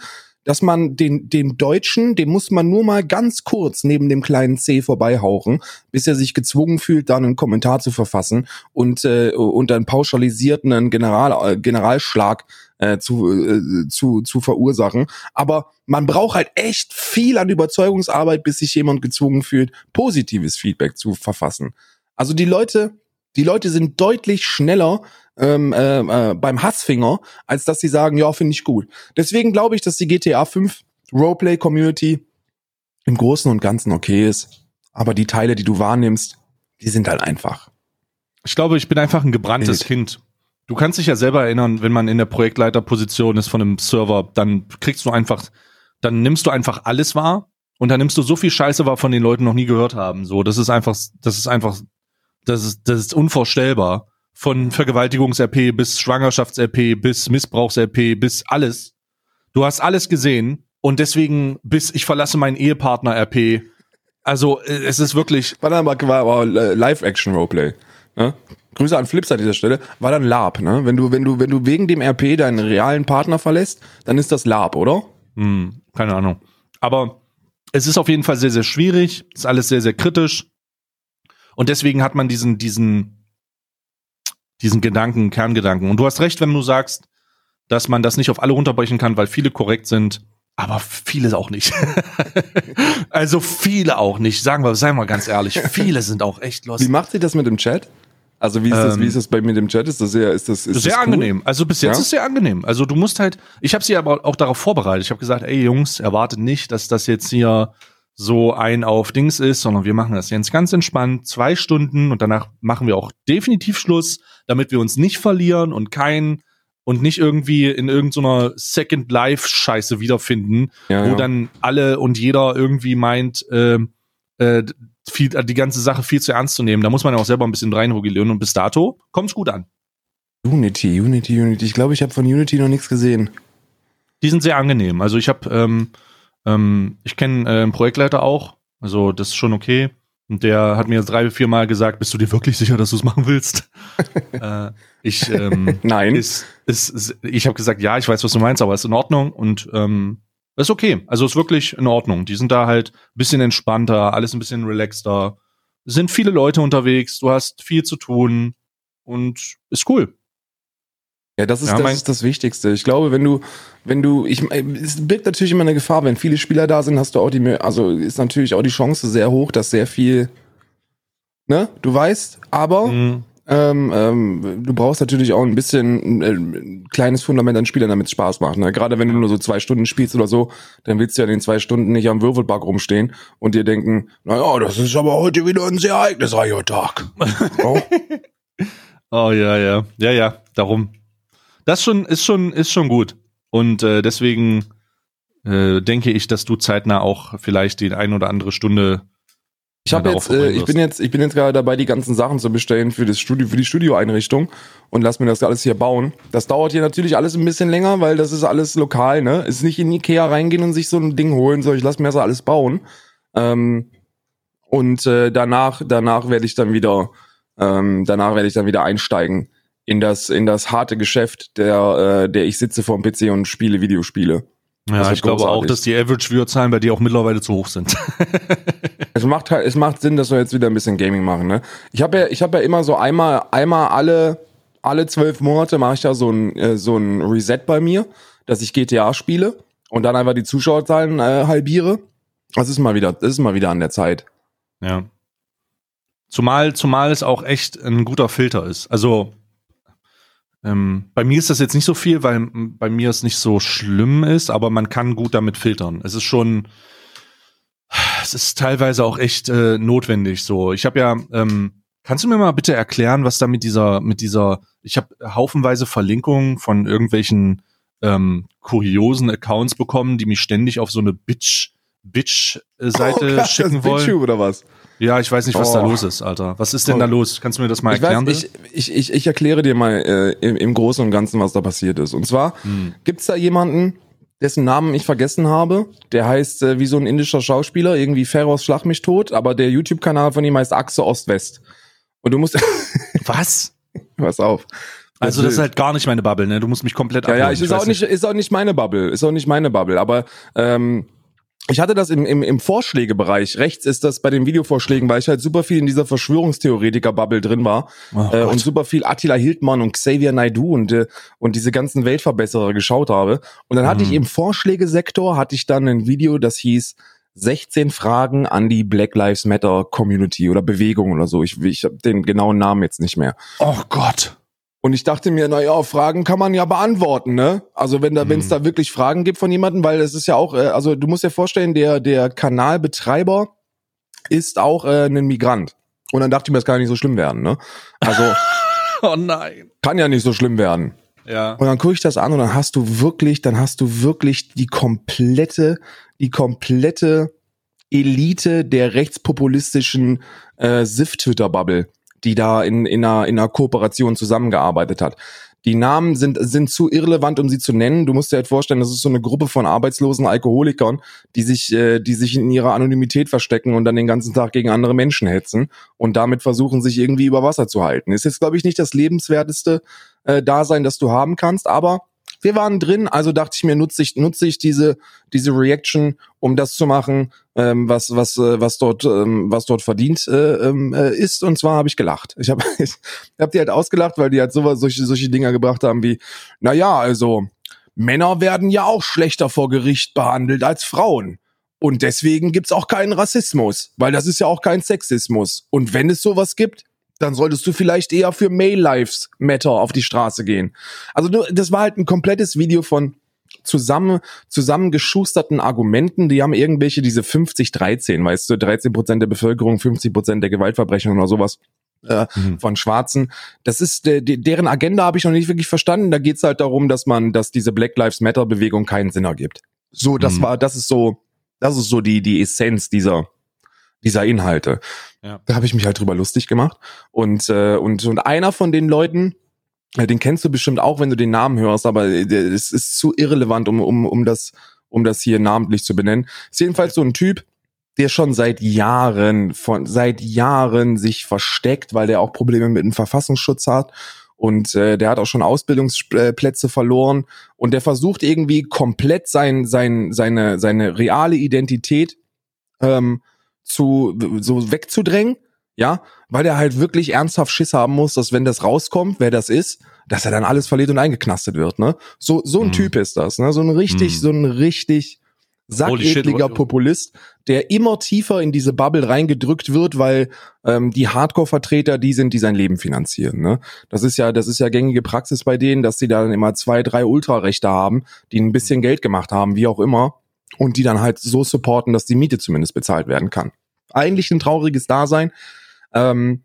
[SPEAKER 1] dass man den, den Deutschen, dem muss man nur mal ganz kurz neben dem kleinen C vorbeihauchen, bis er sich gezwungen fühlt, dann einen Kommentar zu verfassen und, äh, und einen pauschalisierten General, äh, Generalschlag äh, zu, äh, zu, zu verursachen. Aber man braucht halt echt viel an Überzeugungsarbeit, bis sich jemand gezwungen fühlt, positives Feedback zu verfassen. Also die Leute, die Leute sind deutlich schneller ähm, äh, äh, beim Hassfinger, als dass sie sagen, ja, finde ich gut. Deswegen glaube ich, dass die GTA 5 Roleplay Community im Großen und Ganzen okay ist. Aber die Teile, die du wahrnimmst, die sind halt einfach.
[SPEAKER 2] Ich glaube, ich bin einfach ein gebranntes. Kind. Du kannst dich ja selber erinnern, wenn man in der Projektleiterposition ist von einem Server, dann kriegst du einfach, dann nimmst du einfach alles wahr und dann nimmst du so viel Scheiße wahr, von den Leuten noch nie gehört haben. So, das ist einfach, das ist einfach, das ist, das ist unvorstellbar. Von Vergewaltigungs-RP bis Schwangerschafts-RP bis Missbrauchs-RP bis alles. Du hast alles gesehen und deswegen bis ich verlasse meinen Ehepartner-RP. Also, äh, es ist wirklich,
[SPEAKER 1] War dann aber, war, war äh, Live-Action-Roleplay. Ne? Grüße an Flips an dieser Stelle. War dann Lab, ne? Wenn du, wenn du, wenn du wegen dem RP deinen realen Partner verlässt, dann ist das Lab, oder?
[SPEAKER 2] Hm, keine Ahnung. Aber es ist auf jeden Fall sehr, sehr schwierig. Ist alles sehr, sehr kritisch. Und deswegen hat man diesen, diesen, diesen Gedanken, Kerngedanken. Und du hast recht, wenn du sagst, dass man das nicht auf alle runterbrechen kann, weil viele korrekt sind. aber viele auch nicht. also viele auch nicht. Sagen wir, seien wir ganz ehrlich, viele sind auch echt lost.
[SPEAKER 1] Wie macht sie das mit dem Chat? Also wie ist das,
[SPEAKER 2] Ähm,
[SPEAKER 1] wie ist das bei mir dem Chat? Ist das sehr, ist das, ist
[SPEAKER 2] sehr
[SPEAKER 1] das cool?
[SPEAKER 2] angenehm. Also bis jetzt
[SPEAKER 1] Ja?
[SPEAKER 2] ist es sehr angenehm. Also du musst halt, ich habe sie aber auch darauf vorbereitet. Ich habe gesagt, ey Jungs, erwartet nicht, dass das jetzt hier so ein auf Dings ist, sondern wir machen das jetzt ganz entspannt, zwei Stunden und danach machen wir auch definitiv Schluss, damit wir uns nicht verlieren und kein und nicht irgendwie in irgendeiner Second Life Scheiße wiederfinden,
[SPEAKER 1] Ja,
[SPEAKER 2] wo
[SPEAKER 1] ja.
[SPEAKER 2] dann alle und jeder irgendwie meint, ähm, äh, viel, die ganze Sache viel zu ernst zu nehmen. Da muss man ja auch selber ein bisschen reinregulieren und bis dato kommt's gut an.
[SPEAKER 1] Unity, Unity, Unity. Ich glaube, ich habe von Unity noch nichts gesehen.
[SPEAKER 2] Die sind sehr angenehm. Also ich habe, ähm, ähm, ich kenne äh, einen Projektleiter auch, also das ist schon okay. Und der hat mir drei, vier Mal gesagt, bist du dir wirklich sicher, dass du es machen willst? äh, ich, ähm,
[SPEAKER 1] Nein.
[SPEAKER 2] ist, ist, ist, ich habe gesagt, ja, ich weiß, was du meinst, aber ist in Ordnung und ähm, ist okay. Also ist wirklich in Ordnung. Die sind da halt ein bisschen entspannter, alles ein bisschen relaxter. Es sind viele Leute unterwegs, du hast viel zu tun und ist cool.
[SPEAKER 1] Ja, das ist,
[SPEAKER 2] Ja,
[SPEAKER 1] das ist das Wichtigste. Ich glaube, wenn du, wenn du, ich, es birgt natürlich immer eine Gefahr, wenn viele Spieler da sind, hast du auch die, also ist natürlich auch die Chance sehr hoch, dass sehr viel, ne, du weißt, aber
[SPEAKER 2] Mhm.
[SPEAKER 1] ähm, ähm, du brauchst natürlich auch ein bisschen äh, ein kleines Fundament an Spielern, damit es Spaß macht. Ne? Gerade wenn du nur so zwei Stunden spielst oder so, dann willst du ja in den zwei Stunden nicht am Würfelpark rumstehen und dir denken, naja, das ist aber heute wieder ein sehr ereignisreicher Tag. oh.
[SPEAKER 2] Oh ja, ja, ja, ja, darum. Das schon ist schon ist schon gut und äh, deswegen äh, denke ich, dass du zeitnah auch vielleicht die ein oder andere Stunde.
[SPEAKER 1] Ich habe jetzt, äh, ich bin jetzt, ich bin jetzt gerade dabei, die ganzen Sachen zu bestellen für das Studio, für die Studioeinrichtung und lass mir das alles hier bauen. Das dauert hier natürlich alles ein bisschen länger, weil das ist alles lokal, ne? Ist nicht in Ikea reingehen und sich so ein Ding holen, so ich lass mir das alles bauen. Ähm, und äh, danach, danach werde ich dann wieder, ähm, danach werde ich dann wieder einsteigen in das, in das harte Geschäft, der, äh, der ich sitze vorm PC und spiele Videospiele.
[SPEAKER 2] Ja, ich glaube auch, dass die Average Viewerzahlen bei dir auch mittlerweile zu hoch sind.
[SPEAKER 1] Es macht halt, es macht Sinn, dass wir jetzt wieder ein bisschen Gaming machen, ne? Ich habe ja, ich habe ja immer so einmal, einmal alle, alle zwölf Monate mache ich ja so ein, äh, so ein Reset bei mir, dass ich GTA spiele und dann einfach die Zuschauerzahlen äh, halbiere. Das ist mal wieder, das ist mal wieder an der Zeit.
[SPEAKER 2] ja. Zumal, zumal es auch echt ein guter Filter ist. Also ähm, bei mir ist das jetzt nicht so viel, weil bei mir es nicht so schlimm ist, aber man kann gut damit filtern. Es ist schon, es ist teilweise auch echt äh, notwendig. So, ich habe ja, ähm, kannst du mir mal bitte erklären, was da mit dieser, mit dieser, ich habe haufenweise Verlinkungen von irgendwelchen ähm, kuriosen Accounts bekommen, die mich ständig auf so eine Bitch Bitch-Seite
[SPEAKER 1] Oh,
[SPEAKER 2] schicken wollen.
[SPEAKER 1] BitTube oder was?
[SPEAKER 2] Ja, ich weiß nicht, was da
[SPEAKER 1] Oh.
[SPEAKER 2] los ist, Alter. Was ist denn
[SPEAKER 1] Oh.
[SPEAKER 2] da los? Kannst du mir das mal
[SPEAKER 1] Ich,
[SPEAKER 2] erklären?
[SPEAKER 1] weiß, ich, ich, ich, ich erkläre dir mal äh, im, im Großen und Ganzen, was da passiert ist. Und zwar
[SPEAKER 2] Hm.
[SPEAKER 1] gibt's da jemanden, dessen Namen ich vergessen habe. Der heißt äh, wie so ein indischer Schauspieler, irgendwie Feroz Schlag mich tot, aber der YouTube-Kanal von ihm heißt Achse Ost-West. Und du musst,
[SPEAKER 2] Was?
[SPEAKER 1] pass auf.
[SPEAKER 2] Also das ist halt gar nicht meine Bubble, ne? Du musst mich komplett
[SPEAKER 1] Ja, ja,
[SPEAKER 2] abholen.
[SPEAKER 1] ich, ist auch nicht, ist auch nicht meine Bubble, ist auch nicht meine Bubble, aber ähm, ich hatte das im, im, im Vorschlägebereich. Rechts ist das bei den Videovorschlägen, weil ich halt super viel in dieser Verschwörungstheoretiker-Bubble drin war
[SPEAKER 2] Oh
[SPEAKER 1] äh, und super viel Attila Hildmann und Xavier Naidoo und, äh, und diese ganzen Weltverbesserer geschaut habe. Und dann hatte
[SPEAKER 2] Mhm.
[SPEAKER 1] ich im Vorschlägesektor, hatte ich dann ein Video, das hieß 16 Fragen an die Black Lives Matter Community oder Bewegung oder so. Ich, ich habe den genauen Namen jetzt nicht mehr.
[SPEAKER 2] oh Gott.
[SPEAKER 1] Und ich dachte mir, na ja, Fragen kann man ja beantworten, ne? Also wenn da,
[SPEAKER 2] Hm.
[SPEAKER 1] wenn es da wirklich Fragen gibt von jemandem, weil es ist ja auch, äh, also du musst dir vorstellen, der der Kanalbetreiber ist auch äh, ein Migrant. Und dann dachte ich mir, das kann ja nicht so schlimm werden, ne? Also
[SPEAKER 2] Oh nein.
[SPEAKER 1] kann ja nicht so schlimm werden.
[SPEAKER 2] Ja.
[SPEAKER 1] Und dann gucke ich das an und dann hast du wirklich, dann hast du wirklich die komplette, die komplette Elite der rechtspopulistischen äh, SIF-Twitter-Bubble, die da in, in, einer, in einer Kooperation zusammengearbeitet hat. Die Namen sind, sind zu irrelevant, um sie zu nennen. Du musst dir halt vorstellen, das ist so eine Gruppe von arbeitslosen Alkoholikern, die sich, äh, die sich in ihrer Anonymität verstecken und dann den ganzen Tag gegen andere Menschen hetzen und damit versuchen, sich irgendwie über Wasser zu halten. Ist jetzt, glaube ich, nicht das lebenswerteste äh, Dasein, das du haben kannst, aber wir waren drin, also dachte ich mir, nutze ich, nutze ich diese, diese Reaction, um das zu machen, ähm, was, was, äh, was dort, ähm, was dort verdient äh, ähm, äh, ist. Und zwar habe ich gelacht. Ich habe ich hab die halt ausgelacht, weil die halt sowas, solche, solche Dinger gebracht haben wie, na ja, also Männer werden ja auch schlechter vor Gericht behandelt als Frauen. Und deswegen gibt's auch keinen Rassismus, weil das ist ja auch kein Sexismus. Und wenn es sowas gibt, dann solltest du vielleicht eher für Male Lives Matter auf die Straße gehen. Also du, das war halt ein komplettes Video von zusammen zusammengeschusterten Argumenten, die haben irgendwelche diese 50 13, weißt du, 13 Prozent der Bevölkerung, 50 Prozent der Gewaltverbrechen oder sowas äh, mhm. von Schwarzen. Das ist de, de, deren Agenda habe ich noch nicht wirklich verstanden. Da geht's halt darum, dass man, dass diese Black Lives Matter Bewegung keinen Sinn ergibt. So, das mhm. war, das ist so, das ist so die die Essenz dieser dieser Inhalte. Ja. Da habe ich mich halt drüber lustig gemacht und äh, und und einer von den Leuten den kennst du bestimmt auch, wenn du den Namen hörst, aber es ist zu irrelevant, um, um, um, das, um das hier namentlich zu benennen. Ist jedenfalls so ein Typ, der schon seit Jahren, von, seit Jahren sich versteckt, weil der auch Probleme mit dem Verfassungsschutz hat. Und äh, der hat auch schon Ausbildungsplätze verloren und der versucht irgendwie komplett sein, sein, seine, seine reale Identität ähm, zu so wegzudrängen ja, weil er halt wirklich ernsthaft Schiss haben muss, dass wenn das rauskommt, wer das ist, dass er dann alles verliert und eingeknastet wird, ne? So so ein mm. Typ ist das, ne? So ein richtig mm. so ein richtig sackekliger Populist, der immer tiefer in diese Bubble reingedrückt wird, weil ähm, die Hardcore-Vertreter die sind, die sein Leben finanzieren. Ne? Das ist ja, das ist ja gängige Praxis bei denen, dass sie dann immer zwei, drei Ultrarechte haben, die ein bisschen Geld gemacht haben, wie auch immer, und die dann halt so supporten, dass die Miete zumindest bezahlt werden kann. Eigentlich ein trauriges Dasein, ähm,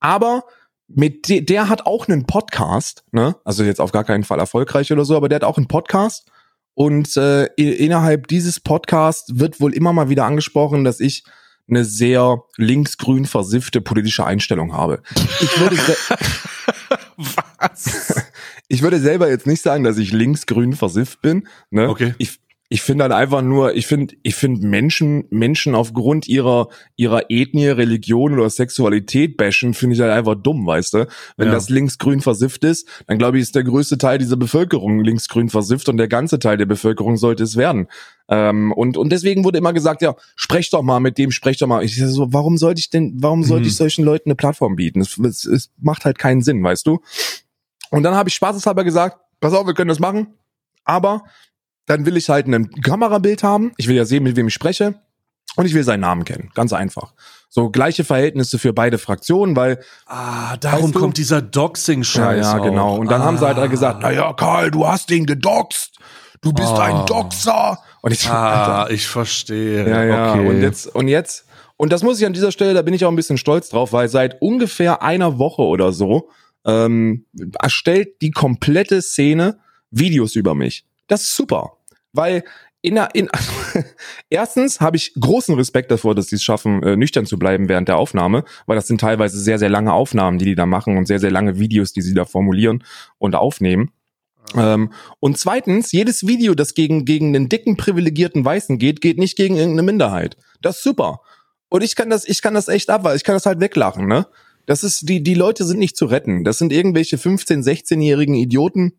[SPEAKER 1] aber mit de der hat auch einen Podcast, ne? Also jetzt auf gar keinen Fall erfolgreich oder so, aber der hat auch einen Podcast. Und äh, innerhalb dieses Podcasts wird wohl immer mal wieder angesprochen, dass ich eine sehr linksgrün versiffte politische Einstellung habe. Ich würde Was? Ich würde selber jetzt nicht sagen, dass ich linksgrün versifft bin. Ne? Okay. Ich, ich finde halt einfach nur, ich finde, ich finde Menschen, Menschen aufgrund ihrer, ihrer Ethnie, Religion oder Sexualität bashen, finde ich halt einfach dumm, weißt du? Wenn ja. das linksgrün versifft ist, dann glaube ich, ist der größte Teil dieser Bevölkerung linksgrün versifft und der ganze Teil der Bevölkerung sollte es werden. Ähm, und, und deswegen wurde immer gesagt, ja, sprech doch mal mit dem, sprech doch mal. Ich so, warum sollte ich denn, warum sollte mhm. ich solchen Leuten eine Plattform bieten? Es, es, es macht halt keinen Sinn, weißt du? Und dann habe ich spaßeshalber gesagt, pass auf, wir können das machen, aber dann will ich halt ein Kamerabild haben. Ich will ja sehen, mit wem ich spreche. Und ich will seinen Namen kennen. Ganz einfach. So gleiche Verhältnisse für beide Fraktionen, weil.
[SPEAKER 2] Ah, darum weißt du, kommt dieser Doxing-Scheiß.
[SPEAKER 1] Ja, ja, genau. Und dann ah. haben sie halt ah. gesagt, na ja, Karl, du hast den gedoxt. Du bist ah. ein Doxer.
[SPEAKER 2] Und ich, ah, Alter, ich verstehe.
[SPEAKER 1] Ja, ja. Okay. Und jetzt, und jetzt, und das muss ich an dieser Stelle, da bin ich auch ein bisschen stolz drauf, weil seit ungefähr einer Woche oder so ähm, erstellt die komplette Szene Videos über mich. Das ist super weil in, in erstens habe ich großen Respekt davor, dass sie es schaffen, äh, nüchtern zu bleiben während der Aufnahme, weil das sind teilweise sehr, sehr lange Aufnahmen, die die da machen und sehr, sehr lange Videos, die sie da formulieren und aufnehmen. Ähm, und zweitens, jedes Video, das gegen, gegen einen dicken, privilegierten Weißen geht, geht nicht gegen irgendeine Minderheit. Das ist super. Und ich kann das, ich kann das echt ab, ich kann das halt weglachen, ne? Das ist, die, die Leute sind nicht zu retten. Das sind irgendwelche 15-, 16-jährigen Idioten,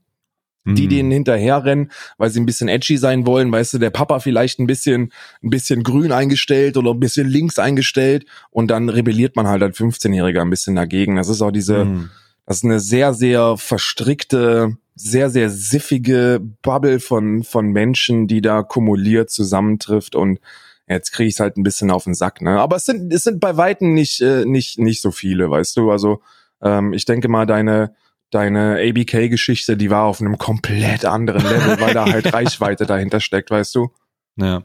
[SPEAKER 1] die mhm. denen hinterherrennen, weil sie ein bisschen edgy sein wollen, weißt du, der Papa vielleicht ein bisschen, ein bisschen grün eingestellt oder ein bisschen links eingestellt und dann rebelliert man halt als 15-Jähriger ein bisschen dagegen. Das ist auch diese, mhm. das ist eine sehr, sehr verstrickte, sehr, sehr siffige Bubble von, von Menschen, die da kumuliert zusammentrifft und jetzt kriege ich es halt ein bisschen auf den Sack, ne? Aber es sind, es sind bei Weitem nicht, äh, nicht, nicht so viele, weißt du. Also ähm, ich denke mal, deine deine ABK-Geschichte, die war auf einem komplett anderen Level, weil da halt Reichweite dahinter steckt, weißt du?
[SPEAKER 2] Ja.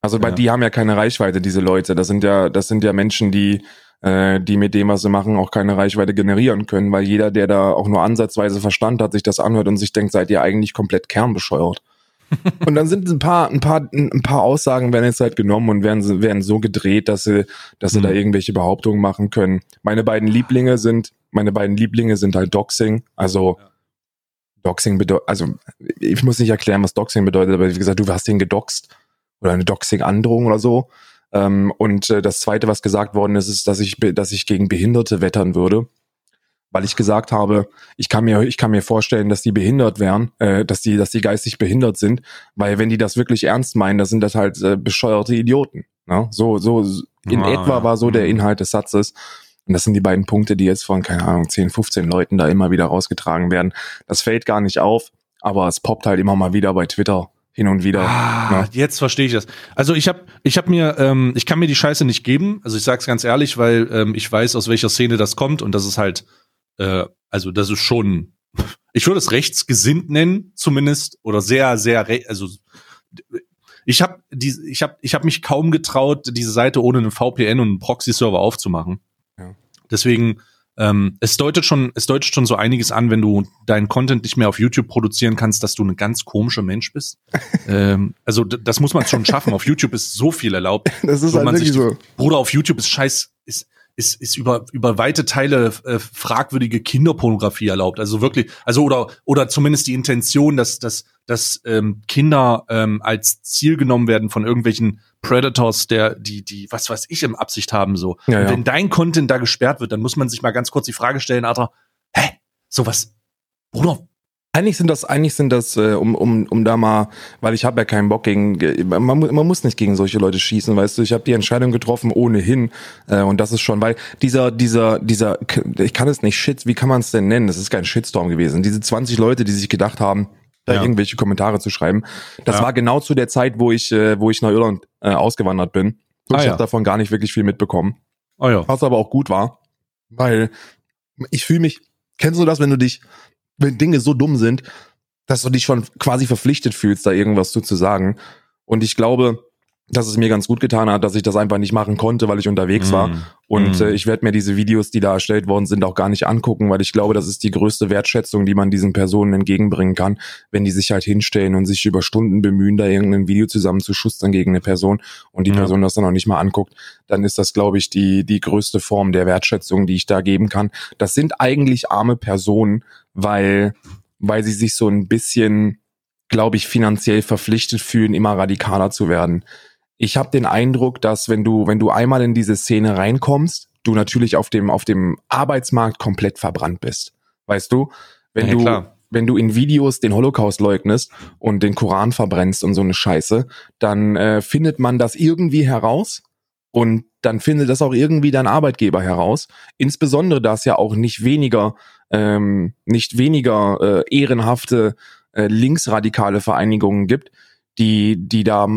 [SPEAKER 1] Also bei ja. die haben ja keine Reichweite, diese Leute. Das sind ja, das sind ja Menschen, die, äh, die mit dem, was sie machen, auch keine Reichweite generieren können, weil jeder, der da auch nur ansatzweise Verstand hat, sich das anhört und sich denkt, seid ihr eigentlich komplett kernbescheuert. Und dann sind ein paar, ein paar, ein paar Aussagen werden jetzt halt genommen und werden, werden so gedreht, dass sie, dass sie mhm. da irgendwelche Behauptungen machen können. Meine beiden Lieblinge sind meine beiden Lieblinge sind halt Doxing. Also ja. Doxing bedeutet, also ich muss nicht erklären, was Doxing bedeutet, aber wie gesagt, du hast den gedoxt oder eine Doxing-Androhung oder so. Ähm, und äh, das zweite, was gesagt worden ist, ist, dass ich, dass ich gegen Behinderte wettern würde. Weil ich gesagt habe, ich kann mir, ich kann mir vorstellen, dass die behindert wären, äh, dass die, dass die geistig behindert sind, weil wenn die das wirklich ernst meinen, dann sind das halt äh, bescheuerte Idioten. Ne? So, so in ah, etwa ja. war so der mhm. Inhalt des Satzes. Und das sind die beiden Punkte, die jetzt von, keine Ahnung, 10, 15 Leuten da immer wieder rausgetragen werden. Das fällt gar nicht auf. aber es poppt halt immer mal wieder bei Twitter hin und wieder.
[SPEAKER 2] Ah,
[SPEAKER 1] ne?
[SPEAKER 2] jetzt verstehe ich das. Also ich habe ich hab mir, ähm, ich kann mir die Scheiße nicht geben. Also ich sag's ganz ehrlich, weil ähm, ich weiß, aus welcher Szene das kommt und das ist halt, äh, also das ist schon, ich würde es rechtsgesinnt nennen, zumindest, oder sehr, sehr, also ich habe ich habe, ich habe mich kaum getraut, diese Seite ohne einen VPN und einen Proxy-Server aufzumachen.
[SPEAKER 1] Ja.
[SPEAKER 2] Deswegen, ähm, es deutet schon, es deutet schon so einiges an, wenn du deinen Content nicht mehr auf YouTube produzieren kannst, dass du ein ganz komischer Mensch bist. ähm, also das muss man schon schaffen. Auf YouTube ist so viel erlaubt.
[SPEAKER 1] Das ist halt wirklich
[SPEAKER 2] sich-
[SPEAKER 1] so.
[SPEAKER 2] Bruder, auf YouTube ist scheiß, ist, ist, ist über, über weite Teile äh, fragwürdige Kinderpornografie erlaubt. Also wirklich, also oder, oder zumindest die Intention, dass, dass, dass ähm, Kinder ähm, als Ziel genommen werden von irgendwelchen Predators, der, die, die, was weiß ich, im Absicht haben, so.
[SPEAKER 1] Ja, ja.
[SPEAKER 2] wenn dein Content da gesperrt wird, dann muss man sich mal ganz kurz die Frage stellen, Alter, hä? Sowas, Bruder,
[SPEAKER 1] Eigentlich sind das, eigentlich sind das, äh, um, um, um da mal, weil ich habe ja keinen Bock gegen, ge- man, man muss nicht gegen solche Leute schießen, weißt du, ich habe die Entscheidung getroffen ohnehin äh, und das ist schon, weil dieser, dieser, dieser, ich kann es nicht Shit, wie kann man es denn nennen? Das ist kein Shitstorm gewesen. Diese 20 Leute, die sich gedacht haben, da
[SPEAKER 2] Ja.
[SPEAKER 1] irgendwelche Kommentare zu schreiben, das
[SPEAKER 2] Ja.
[SPEAKER 1] war genau zu der Zeit, wo ich, äh, wo ich nach Irland äh, ausgewandert bin. Und
[SPEAKER 2] Ah,
[SPEAKER 1] ich
[SPEAKER 2] ja.
[SPEAKER 1] habe davon gar nicht wirklich viel mitbekommen.
[SPEAKER 2] oh ja.
[SPEAKER 1] Was aber auch gut war, weil ich fühle mich, kennst du das, wenn du dich, wenn Dinge so dumm sind, dass du dich schon quasi verpflichtet fühlst, da irgendwas zu, zu sagen. Und ich glaube, dass es mir ganz gut getan hat, dass ich das einfach nicht machen konnte, weil ich unterwegs war.
[SPEAKER 2] Mm.
[SPEAKER 1] Und
[SPEAKER 2] Mm.
[SPEAKER 1] äh, ich werde mir diese Videos, die da erstellt worden sind, auch gar nicht angucken, weil ich glaube, das ist die größte Wertschätzung, die man diesen Personen entgegenbringen kann, wenn die sich halt hinstellen und sich über Stunden bemühen, da irgendein Video zusammenzuschustern gegen eine Person und die
[SPEAKER 2] Ja.
[SPEAKER 1] Person das dann auch nicht mal anguckt, dann ist das, glaube ich, die, die größte Form der Wertschätzung, die ich da geben kann. Das sind eigentlich arme Personen, weil, weil sie sich so ein bisschen, glaube ich, finanziell verpflichtet fühlen, immer radikaler zu werden ich habe den Eindruck, dass wenn du, wenn du einmal in diese Szene reinkommst, du natürlich auf dem, auf dem Arbeitsmarkt komplett verbrannt bist. Weißt du? Wenn
[SPEAKER 2] Ja,
[SPEAKER 1] du,
[SPEAKER 2] klar.
[SPEAKER 1] wenn du in Videos den Holocaust leugnest und den Koran verbrennst und so eine Scheiße, dann äh, findet man das irgendwie heraus und dann findet das auch irgendwie dein Arbeitgeber heraus. Insbesondere, da es ja auch nicht weniger, ähm, nicht weniger äh, ehrenhafte äh, linksradikale Vereinigungen gibt, die, die da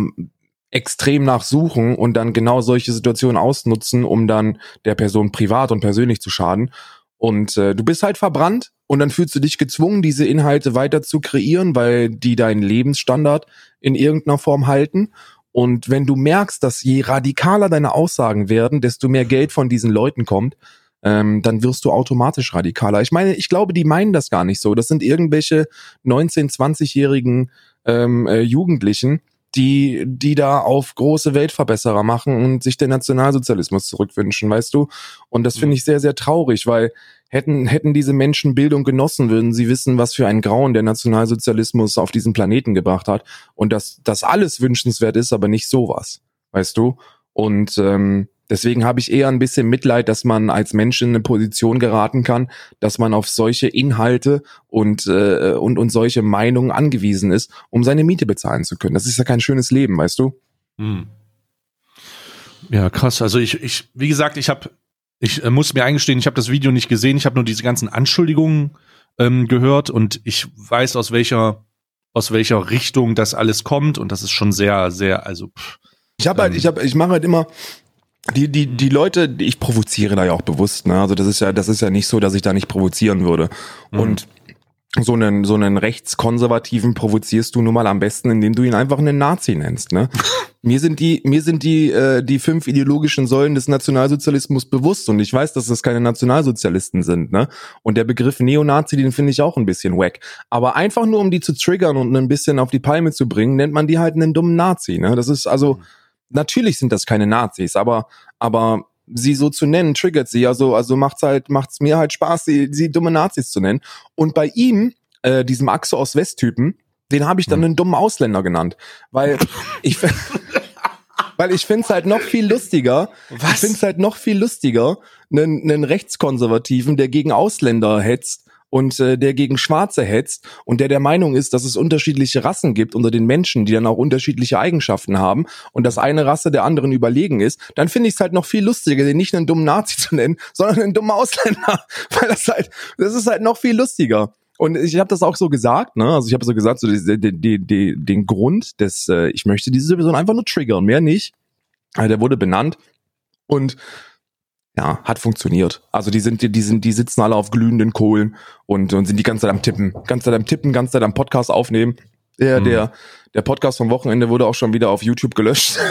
[SPEAKER 1] extrem nachsuchen und dann genau solche Situationen ausnutzen, um dann der Person privat und persönlich zu schaden. Und äh, du bist halt verbrannt und dann fühlst du dich gezwungen, diese Inhalte weiter zu kreieren, weil die deinen Lebensstandard in irgendeiner Form halten. Und wenn du merkst, dass je radikaler deine Aussagen werden, desto mehr Geld von diesen Leuten kommt, ähm, dann wirst du automatisch radikaler. Ich meine, ich glaube, die meinen das gar nicht so. Das sind irgendwelche 19-, 20-jährigen ähm, äh, Jugendlichen, die, die da auf große Weltverbesserer machen und sich den Nationalsozialismus zurückwünschen, weißt du? Und das finde ich sehr, sehr traurig, weil hätten, hätten diese Menschen Bildung genossen, würden sie wissen, was für ein Grauen der Nationalsozialismus auf diesen Planeten gebracht hat und dass das alles wünschenswert ist, aber nicht sowas, weißt du? Und ähm, deswegen habe ich eher ein bisschen Mitleid, dass man als Mensch in eine Position geraten kann, dass man auf solche Inhalte und, äh, und, und solche Meinungen angewiesen ist, um seine Miete bezahlen zu können. Das ist ja kein schönes Leben, weißt du?
[SPEAKER 2] Hm. Ja, krass. Also ich, ich, wie gesagt, ich habe, ich äh, muss mir eingestehen, ich habe das Video nicht gesehen. Ich habe nur diese ganzen Anschuldigungen ähm, gehört und ich weiß aus welcher, aus welcher Richtung das alles kommt und das ist schon sehr, sehr, also pff,
[SPEAKER 1] Ich habe halt,
[SPEAKER 2] Ähm.
[SPEAKER 1] ich habe, ich mache halt immer die die die Leute, ich provoziere da ja auch bewusst. Ne? Also das ist ja das ist ja nicht so, dass ich da nicht provozieren würde.
[SPEAKER 2] Mhm.
[SPEAKER 1] Und so einen so einen rechtskonservativen provozierst du nun mal am besten, indem du ihn einfach einen Nazi nennst. Ne? mir sind die mir sind die äh, die fünf ideologischen Säulen des Nationalsozialismus bewusst und ich weiß, dass das keine Nationalsozialisten sind. Ne? Und der Begriff Neonazi, den finde ich auch ein bisschen wack. Aber einfach nur um die zu triggern und ein bisschen auf die Palme zu bringen, nennt man die halt einen dummen Nazi. Ne? Das ist also natürlich sind das keine Nazis, aber aber sie so zu nennen triggert sie. Also also macht's halt macht's mir halt Spaß, sie, sie dumme Nazis zu nennen. Und bei ihm, äh, diesem Achse aus West-Typen, den habe ich dann
[SPEAKER 2] Hm.
[SPEAKER 1] einen dummen Ausländer genannt, weil ich weil ich find's halt noch viel lustiger. Ich
[SPEAKER 2] Was?
[SPEAKER 1] find's halt noch viel lustiger, einen, einen Rechtskonservativen, der gegen Ausländer hetzt und äh, der gegen Schwarze hetzt und der der Meinung ist, dass es unterschiedliche Rassen gibt unter den Menschen, die dann auch unterschiedliche Eigenschaften haben und dass eine Rasse der anderen überlegen ist, dann finde ich es halt noch viel lustiger, den nicht einen dummen Nazi zu nennen, sondern einen dummen Ausländer, weil das halt, das ist halt noch viel lustiger. Und ich habe das auch so gesagt, ne? Also ich habe so gesagt, so die, die, die, den Grund des, äh, ich möchte diese Person einfach nur triggern, mehr nicht. Also der wurde benannt und ja, hat funktioniert. Also die sind, die sind, die sitzen alle auf glühenden Kohlen und, und sind die ganze Zeit am Tippen, ganze Zeit am Tippen, ganze Zeit am Podcast aufnehmen. Der,
[SPEAKER 2] Mhm.
[SPEAKER 1] der, der Podcast vom Wochenende wurde auch schon wieder auf YouTube gelöscht.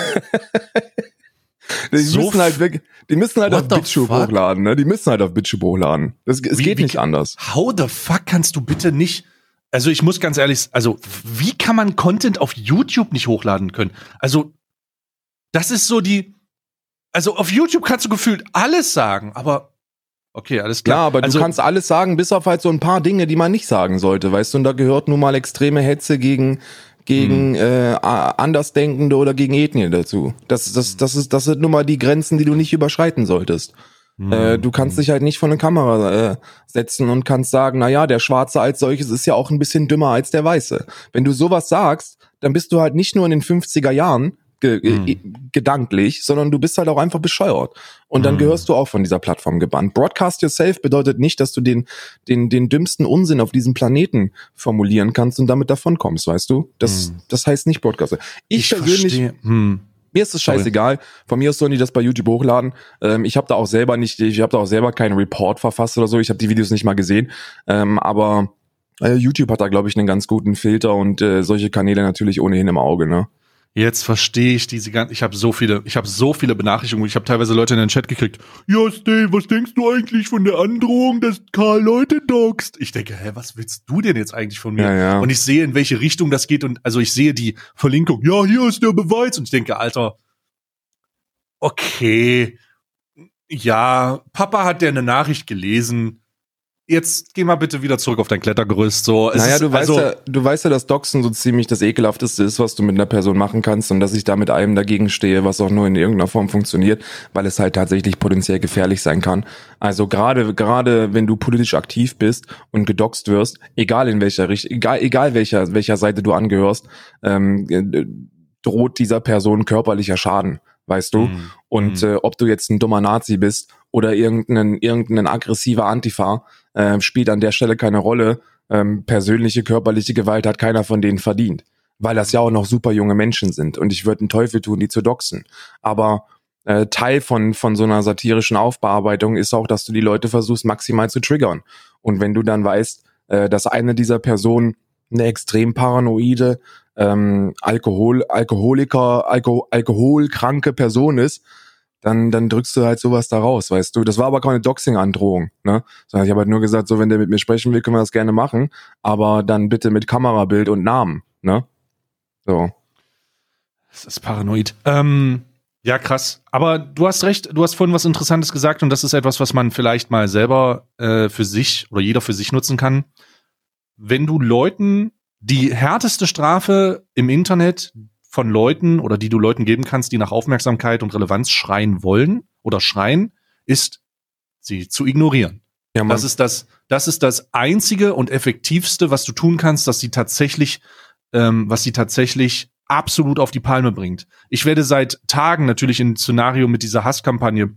[SPEAKER 1] die
[SPEAKER 2] So
[SPEAKER 1] müssen halt wirklich, die müssen halt auf
[SPEAKER 2] fuck?
[SPEAKER 1] hochladen, ne? Die müssen halt auf BitChute hochladen. Das, es
[SPEAKER 2] Wie-
[SPEAKER 1] geht
[SPEAKER 2] wie-
[SPEAKER 1] nicht anders.
[SPEAKER 2] How the fuck kannst du bitte nicht? Also ich muss ganz ehrlich, also wie kann man Content auf YouTube nicht hochladen können? Also das ist so die, also auf YouTube kannst du gefühlt alles sagen, aber okay, alles klar.
[SPEAKER 1] Klar, aber
[SPEAKER 2] also,
[SPEAKER 1] du kannst alles sagen, bis auf halt so ein paar Dinge, die man nicht sagen sollte, weißt du, und da gehört nun mal extreme Hetze gegen gegen äh, a- Andersdenkende oder gegen Ethnien dazu. Das, das, das, ist, das sind nun mal die Grenzen, die du nicht überschreiten solltest.
[SPEAKER 2] hm,
[SPEAKER 1] Äh, du kannst dich halt nicht vor eine Kamera äh, setzen und kannst sagen, na ja, der Schwarze als solches ist ja auch ein bisschen dümmer als der Weiße. Wenn du sowas sagst, dann bist du halt nicht nur in den 50er Jahren ge
[SPEAKER 2] Hm.
[SPEAKER 1] gedanklich, sondern du bist halt auch einfach bescheuert. Und dann
[SPEAKER 2] Hm.
[SPEAKER 1] gehörst du auch von dieser Plattform gebannt. Broadcast yourself bedeutet nicht, dass du den, den, den dümmsten Unsinn auf diesem Planeten formulieren kannst und damit davonkommst, weißt du? Das,
[SPEAKER 2] Hm.
[SPEAKER 1] das heißt nicht Broadcast. Ich, persönlich,
[SPEAKER 2] verstehe. Hm.
[SPEAKER 1] mir ist es scheißegal. Von mir aus sollen die das bei YouTube hochladen. Ähm, ich habe da auch selber nicht, ich habe da auch selber keinen Report verfasst oder so. Ich habe die Videos nicht mal gesehen. Ähm, aber äh, YouTube hat da, glaube ich, einen ganz guten Filter und äh, solche Kanäle natürlich ohnehin im Auge, ne?
[SPEAKER 2] Jetzt verstehe ich diese ganzen. Ich habe so viele, ich habe so viele Benachrichtigungen. Ich habe teilweise Leute in den Chat gekriegt. Ja, Steve, was denkst du eigentlich von der Androhung, dass Karl Leute doxt? Ich denke, hä, was willst du denn jetzt eigentlich von mir?
[SPEAKER 1] Ja, ja.
[SPEAKER 2] Und ich sehe, in welche Richtung das geht und also ich sehe die Verlinkung. Ja, hier ist der Beweis und ich denke, Alter, okay, ja, Papa hat dir eine Nachricht gelesen. Jetzt geh mal bitte wieder zurück auf dein Klettergerüst. So, es
[SPEAKER 1] naja, du weißt
[SPEAKER 2] also,
[SPEAKER 1] ja, du weißt ja, dass Doxen so ziemlich das ekelhafteste ist, was du mit einer Person machen kannst und dass ich da mit allem dagegen stehe, was auch nur in irgendeiner Form funktioniert, weil es halt tatsächlich potenziell gefährlich sein kann. Also gerade, gerade wenn du politisch aktiv bist und gedoxt wirst, egal in welcher Richtung, egal, egal welcher, welcher Seite du angehörst, ähm, äh, droht dieser Person körperlicher Schaden, weißt du?
[SPEAKER 2] Hm,
[SPEAKER 1] Und
[SPEAKER 2] hm.
[SPEAKER 1] äh, ob du jetzt ein dummer Nazi bist oder irgendein, irgendein aggressiver Antifa, äh, spielt an der Stelle keine Rolle. Ähm, persönliche, körperliche Gewalt hat keiner von denen verdient. Weil das ja auch noch super junge Menschen sind. Und ich würde einen Teufel tun, die zu doxen. Aber äh, Teil von, von so einer satirischen Aufbearbeitung ist auch, dass du die Leute versuchst, maximal zu triggern. Und wenn du dann weißt, äh, dass eine dieser Personen eine extrem paranoide, ähm, Alkohol, Alkoholiker, Alko, alkoholkranke Person ist, dann, dann drückst du halt sowas da raus, weißt du. Das war aber keine Doxing-Androhung, ne? Sondern ich habe halt nur gesagt, so, wenn der mit mir sprechen will, können wir das gerne machen, aber dann bitte mit Kamerabild und Namen, ne? So.
[SPEAKER 2] Das ist paranoid. Ähm, ja, krass. Aber du hast recht, du hast vorhin was Interessantes gesagt und das ist etwas, was man vielleicht mal selber äh, für sich oder jeder für sich nutzen kann. Wenn du Leuten die härteste Strafe im Internet von Leuten oder die du Leuten geben kannst, die nach Aufmerksamkeit und Relevanz schreien wollen oder schreien, ist, sie zu ignorieren.
[SPEAKER 1] Ja,
[SPEAKER 2] Das ist das, das ist das einzige und effektivste, was du tun kannst, dass sie tatsächlich, ähm, was sie tatsächlich absolut auf die Palme bringt. Ich werde seit Tagen natürlich in Szenario mit dieser Hasskampagne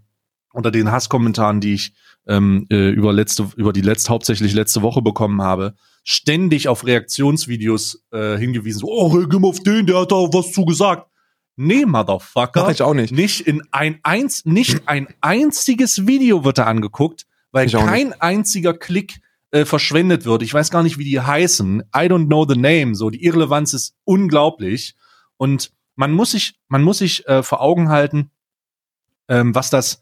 [SPEAKER 2] unter den Hasskommentaren, die ich ähm, äh, über letzte, über die letzte, hauptsächlich letzte Woche bekommen habe, ständig auf Reaktionsvideos äh, hingewiesen. So, oh, reagier mal auf den, der hat da was zugesagt. Nee, Motherfucker
[SPEAKER 1] Mach ich auch nicht.
[SPEAKER 2] nicht in ein eins, nicht ein einziges Video wird da angeguckt, weil kein einziger Klick äh, verschwendet wird. Ich weiß gar nicht, wie die heißen. I don't know the name. So die Irrelevanz ist unglaublich und man muss sich, man muss sich äh, vor Augen halten, ähm, was das,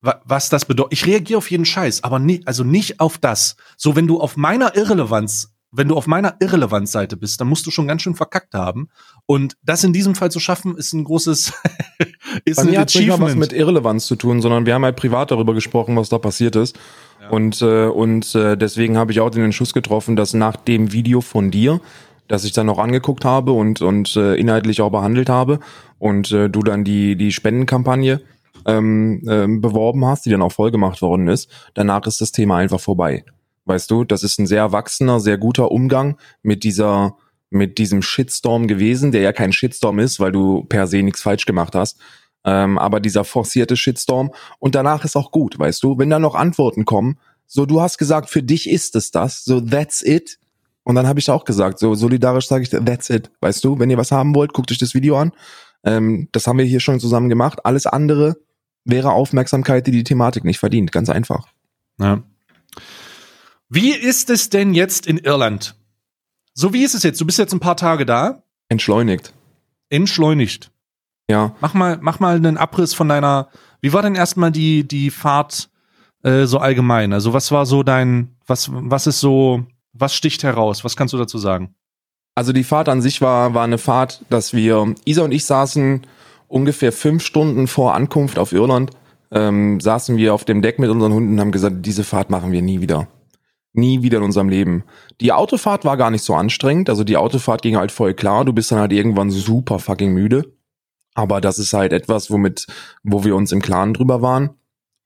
[SPEAKER 2] was das bedeutet. Ich reagiere auf jeden Scheiß, aber nie, also nicht auf das. So wenn du auf meiner Irrelevanz wenn du auf meiner Irrelevanzseite bist, dann musst du schon ganz schön verkackt haben. Und das in diesem Fall zu schaffen, ist ein großes, ist
[SPEAKER 1] Bei
[SPEAKER 2] ein
[SPEAKER 1] mir hat nicht mal was
[SPEAKER 2] Achievement.
[SPEAKER 1] mit Irrelevanz zu tun, sondern wir haben halt privat darüber gesprochen, was da passiert ist.
[SPEAKER 2] Ja.
[SPEAKER 1] Und, äh, und äh, deswegen habe ich auch den Entschluss getroffen, dass nach dem Video von dir, das ich dann noch angeguckt habe und, und äh, inhaltlich auch behandelt habe und äh, du dann die, die Spendenkampagne ähm, ähm, beworben hast, die dann auch vollgemacht worden ist, danach ist das Thema einfach vorbei. Weißt du, das ist ein sehr erwachsener, sehr guter Umgang mit dieser, mit diesem Shitstorm gewesen, der ja kein Shitstorm ist, weil du per se nichts falsch gemacht hast. Ähm, aber dieser forcierte Shitstorm und danach ist auch gut, weißt du, wenn da noch Antworten kommen, So, du hast gesagt, für dich ist es das. So, that's it. Und dann habe ich auch gesagt, so solidarisch sage ich, that's it. Weißt du, wenn ihr was haben wollt, guckt euch das Video an. Ähm, das haben wir hier schon zusammen gemacht. Alles andere wäre Aufmerksamkeit, die die Thematik nicht verdient. Ganz einfach.
[SPEAKER 2] Ja. Wie ist es denn jetzt in Irland? So wie ist es jetzt? Du bist jetzt ein paar Tage da.
[SPEAKER 1] Entschleunigt.
[SPEAKER 2] Entschleunigt.
[SPEAKER 1] Ja.
[SPEAKER 2] Mach mal, mach mal einen Abriss von deiner. Wie war denn erstmal die die Fahrt äh, so allgemein? Also was war so dein, was was ist so, was sticht heraus? Was kannst du dazu sagen?
[SPEAKER 1] Also die Fahrt an sich war war eine Fahrt, dass wir Isa und ich saßen ungefähr fünf Stunden vor Ankunft auf Irland ähm, saßen wir auf dem Deck mit unseren Hunden und haben gesagt, diese Fahrt machen wir nie wieder. Nie wieder in unserem Leben. Die Autofahrt war gar nicht so anstrengend. Also die Autofahrt ging halt voll klar. Du bist dann halt irgendwann super fucking müde. Aber das ist halt etwas, womit, wo wir uns im Klaren drüber waren.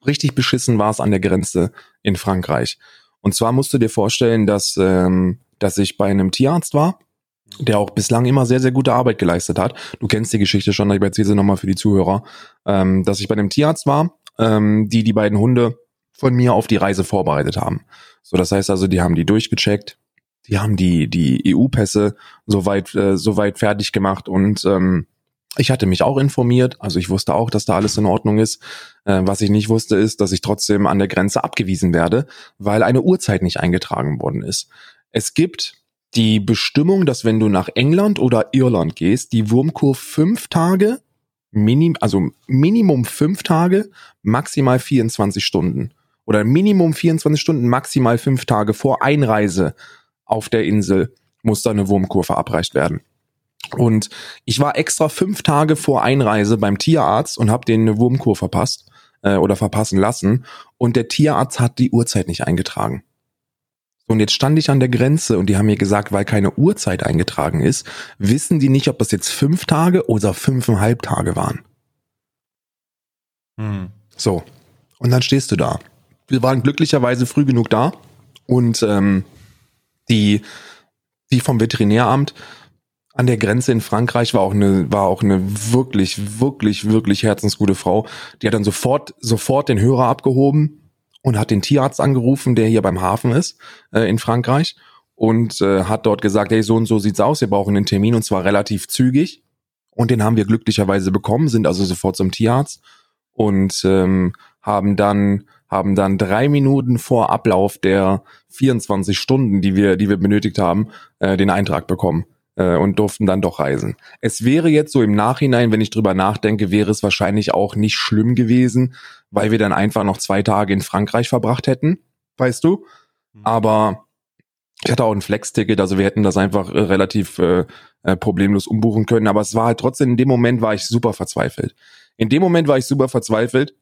[SPEAKER 1] Richtig beschissen war es an der Grenze in Frankreich. Und zwar musst du dir vorstellen, dass, ähm, dass ich bei einem Tierarzt war, der auch bislang immer sehr, sehr gute Arbeit geleistet hat. Du kennst die Geschichte schon, ich erzähle sie nochmal für die Zuhörer, ähm, dass ich bei einem Tierarzt war, ähm, die die beiden Hunde von mir auf die Reise vorbereitet haben. So, das heißt also, die haben die durchgecheckt, die haben die die EU-Pässe soweit äh, soweit fertig gemacht und ähm, ich hatte mich auch informiert, also ich wusste auch, dass da alles in Ordnung ist. Äh, was ich nicht wusste, ist, dass ich trotzdem an der Grenze abgewiesen werde, weil eine Uhrzeit nicht eingetragen worden ist. Es gibt die Bestimmung, dass wenn du nach England oder Irland gehst, die Wurmkur fünf Tage, minim, also Minimum fünf Tage, maximal 24 Stunden oder Minimum 24 Stunden, maximal fünf Tage vor Einreise auf der Insel muss da eine Wurmkur verabreicht werden. Und ich war extra fünf Tage vor Einreise beim Tierarzt und habe denen eine Wurmkur verpasst äh, oder verpassen lassen. Und der Tierarzt hat die Uhrzeit nicht eingetragen. So, und jetzt stand ich an der Grenze und die haben mir gesagt, weil keine Uhrzeit eingetragen ist, wissen die nicht, ob das jetzt fünf Tage oder fünfeinhalb Tage waren. Hm. So, und dann stehst du da wir waren glücklicherweise früh genug da und ähm, die, die vom Veterinäramt an der Grenze in Frankreich war auch eine, war auch eine wirklich, wirklich, wirklich herzensgute Frau. Die hat dann sofort, sofort den Hörer abgehoben und hat den Tierarzt angerufen, der hier beim Hafen ist, äh, in Frankreich und äh, hat dort gesagt, hey, so und so sieht's aus, wir brauchen einen Termin und zwar relativ zügig. Und den haben wir glücklicherweise bekommen, sind also sofort zum Tierarzt und ähm, haben dann haben dann drei Minuten vor Ablauf der 24 Stunden, die wir, die wir benötigt haben, äh, den Eintrag bekommen äh, und durften dann doch reisen. Es wäre jetzt so im Nachhinein, wenn ich drüber nachdenke, wäre es wahrscheinlich auch nicht schlimm gewesen, weil wir dann einfach noch zwei Tage in Frankreich verbracht hätten, weißt du. Mhm. Aber ich hatte auch ein Flex-Ticket, also wir hätten das einfach äh, relativ äh, äh, problemlos umbuchen können. Aber es war halt trotzdem, in dem Moment war ich super verzweifelt. In dem Moment war ich super verzweifelt.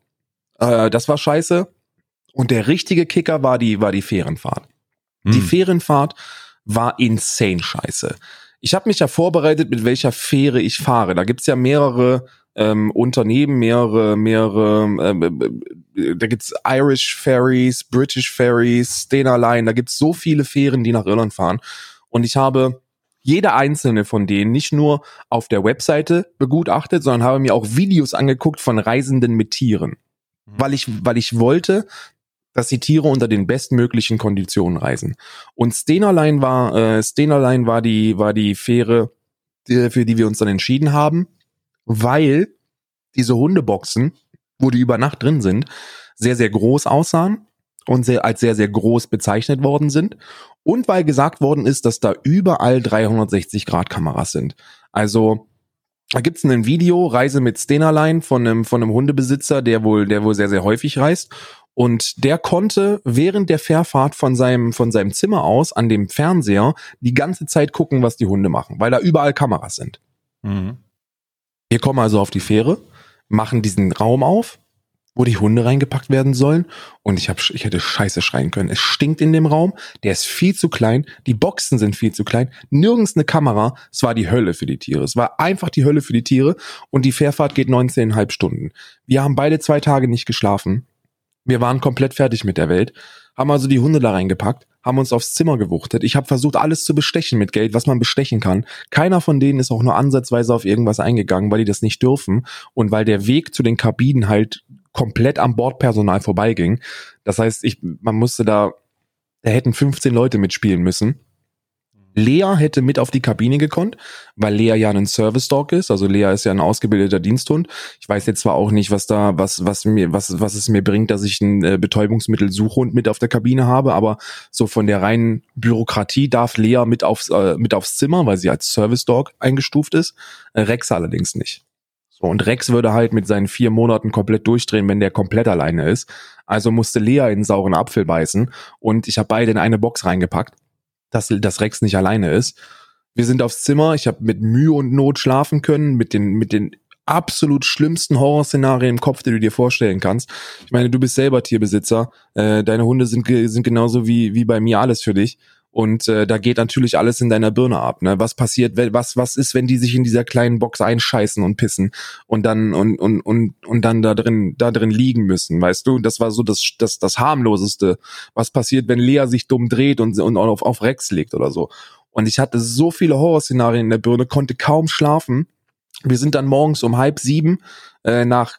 [SPEAKER 1] Äh, das war scheiße. Und der richtige Kicker war die, war die Fährenfahrt. Hm. Die Fährenfahrt war insane scheiße. Ich habe mich ja vorbereitet, mit welcher Fähre ich fahre. Da gibt's ja mehrere ähm, Unternehmen, mehrere, mehrere, ähm, äh, da gibt's Irish Ferries, British Ferries, Stena Line, da gibt's so viele Fähren, die nach Irland fahren. Und ich habe jede einzelne von denen nicht nur auf der Webseite begutachtet, sondern habe mir auch Videos angeguckt von Reisenden mit Tieren. Mhm. Weil ich, weil ich wollte, dass die Tiere unter den bestmöglichen Konditionen reisen. Und Stena Line war, äh, Stena Line war die, war die Fähre, die, für die wir uns dann entschieden haben, weil diese Hundeboxen, wo die über Nacht drin sind, sehr, sehr groß aussahen und sehr, als sehr, sehr groß bezeichnet worden sind. Und weil gesagt worden ist, dass da überall 360 Grad Kameras sind. Also, da gibt's ein Video, Reise mit Stena Line von einem, von einem Hundebesitzer, der wohl, der wohl sehr, sehr häufig reist. Und der konnte während der Fährfahrt von seinem, von seinem Zimmer aus an dem Fernseher die ganze Zeit gucken, was die Hunde machen, weil da überall Kameras sind. Mhm. Wir kommen also auf die Fähre, machen diesen Raum auf, wo die Hunde reingepackt werden sollen. Und ich, hab, ich hätte scheiße schreien können. Es stinkt in dem Raum, der ist viel zu klein, die Boxen sind viel zu klein, nirgends eine Kamera. Es war die Hölle für die Tiere. Es war einfach die Hölle für die Tiere. Und die Fährfahrt geht 19,5 Stunden. Wir haben beide zwei Tage nicht geschlafen. Wir waren komplett fertig mit der Welt, haben also die Hunde da reingepackt, haben uns aufs Zimmer gewuchtet. Ich habe versucht, alles zu bestechen mit Geld, was man bestechen kann. Keiner von denen ist auch nur ansatzweise auf irgendwas eingegangen, weil die das nicht dürfen und weil der Weg zu den Kabinen halt komplett am Bordpersonal vorbeiging. Das heißt, ich, man musste da, da hätten 15 Leute mitspielen müssen. Lea hätte mit auf die Kabine gekonnt, weil Lea ja ein Service Dog ist. Also Lea ist ja ein ausgebildeter Diensthund. Ich weiß jetzt zwar auch nicht, was da, was, was mir, was, was es mir bringt, dass ich ein äh, Betäubungsmittel-Suchhund mit auf der Kabine habe, aber so von der reinen Bürokratie darf Lea mit aufs, äh, mit aufs Zimmer, weil sie als Service Dog eingestuft ist. Äh, Rex allerdings nicht. So, und Rex würde halt mit seinen vier Monaten komplett durchdrehen, wenn der komplett alleine ist. Also musste Lea in einen sauren Apfel beißen und ich habe beide in eine Box reingepackt dass, dass Rex nicht alleine ist. Wir sind aufs Zimmer, ich habe mit Mühe und Not schlafen können, mit den, mit den absolut schlimmsten Horrorszenarien im Kopf, die du dir vorstellen kannst. Ich meine, du bist selber Tierbesitzer, äh, deine Hunde sind, sind genauso wie, wie bei mir alles für dich. Und äh, da geht natürlich alles in deiner Birne ab. Ne? Was passiert, was was ist, wenn die sich in dieser kleinen Box einscheißen und pissen und dann und und und und dann da drin da drin liegen müssen, weißt du? Das war so das das das harmloseste. Was passiert, wenn Lea sich dumm dreht und und auf auf Rex legt oder so? Und ich hatte so viele Horrorszenarien in der Birne, konnte kaum schlafen. Wir sind dann morgens um halb sieben äh, nach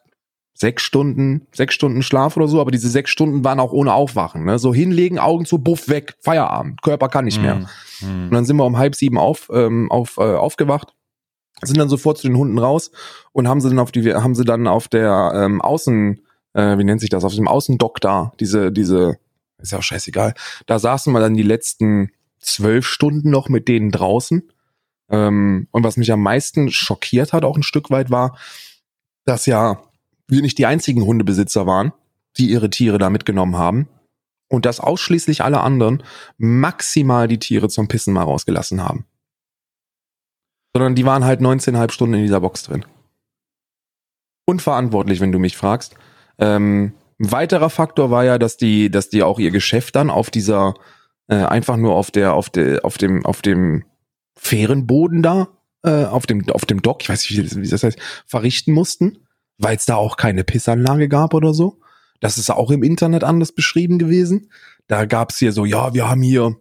[SPEAKER 1] sechs Stunden, sechs Stunden Schlaf oder so, aber diese sechs Stunden waren auch ohne Aufwachen. Ne? So hinlegen, Augen zu, buff, weg, Feierabend, Körper kann nicht mehr. Mm, Und dann sind wir um halb sieben auf, ähm, auf, äh, aufgewacht, sind dann sofort zu den Hunden raus und haben sie dann auf die, haben sie dann auf der ähm, Außen, äh, wie nennt sich das, auf dem Außendock da, diese, diese, ist ja auch scheißegal, da saßen wir dann die letzten zwölf Stunden noch mit denen draußen. Ähm, und was mich am meisten schockiert hat, auch ein Stück weit, war, dass ja wir nicht die einzigen Hundebesitzer waren, die ihre Tiere da mitgenommen haben und dass ausschließlich alle anderen maximal die Tiere zum Pissen mal rausgelassen haben. Sondern die waren halt 19,5 Stunden in dieser Box drin. Unverantwortlich, wenn du mich fragst. Ähm, ein weiterer Faktor war ja, dass die, dass die auch ihr Geschäft dann auf dieser, äh, einfach nur auf der, auf der, auf dem, auf dem Fährenboden da, äh, auf dem, auf dem Dock, ich weiß nicht, wie das heißt, verrichten mussten weil es da auch keine Pissanlage gab oder so. Das ist auch im Internet anders beschrieben gewesen. Da gab's hier so, ja, wir haben hier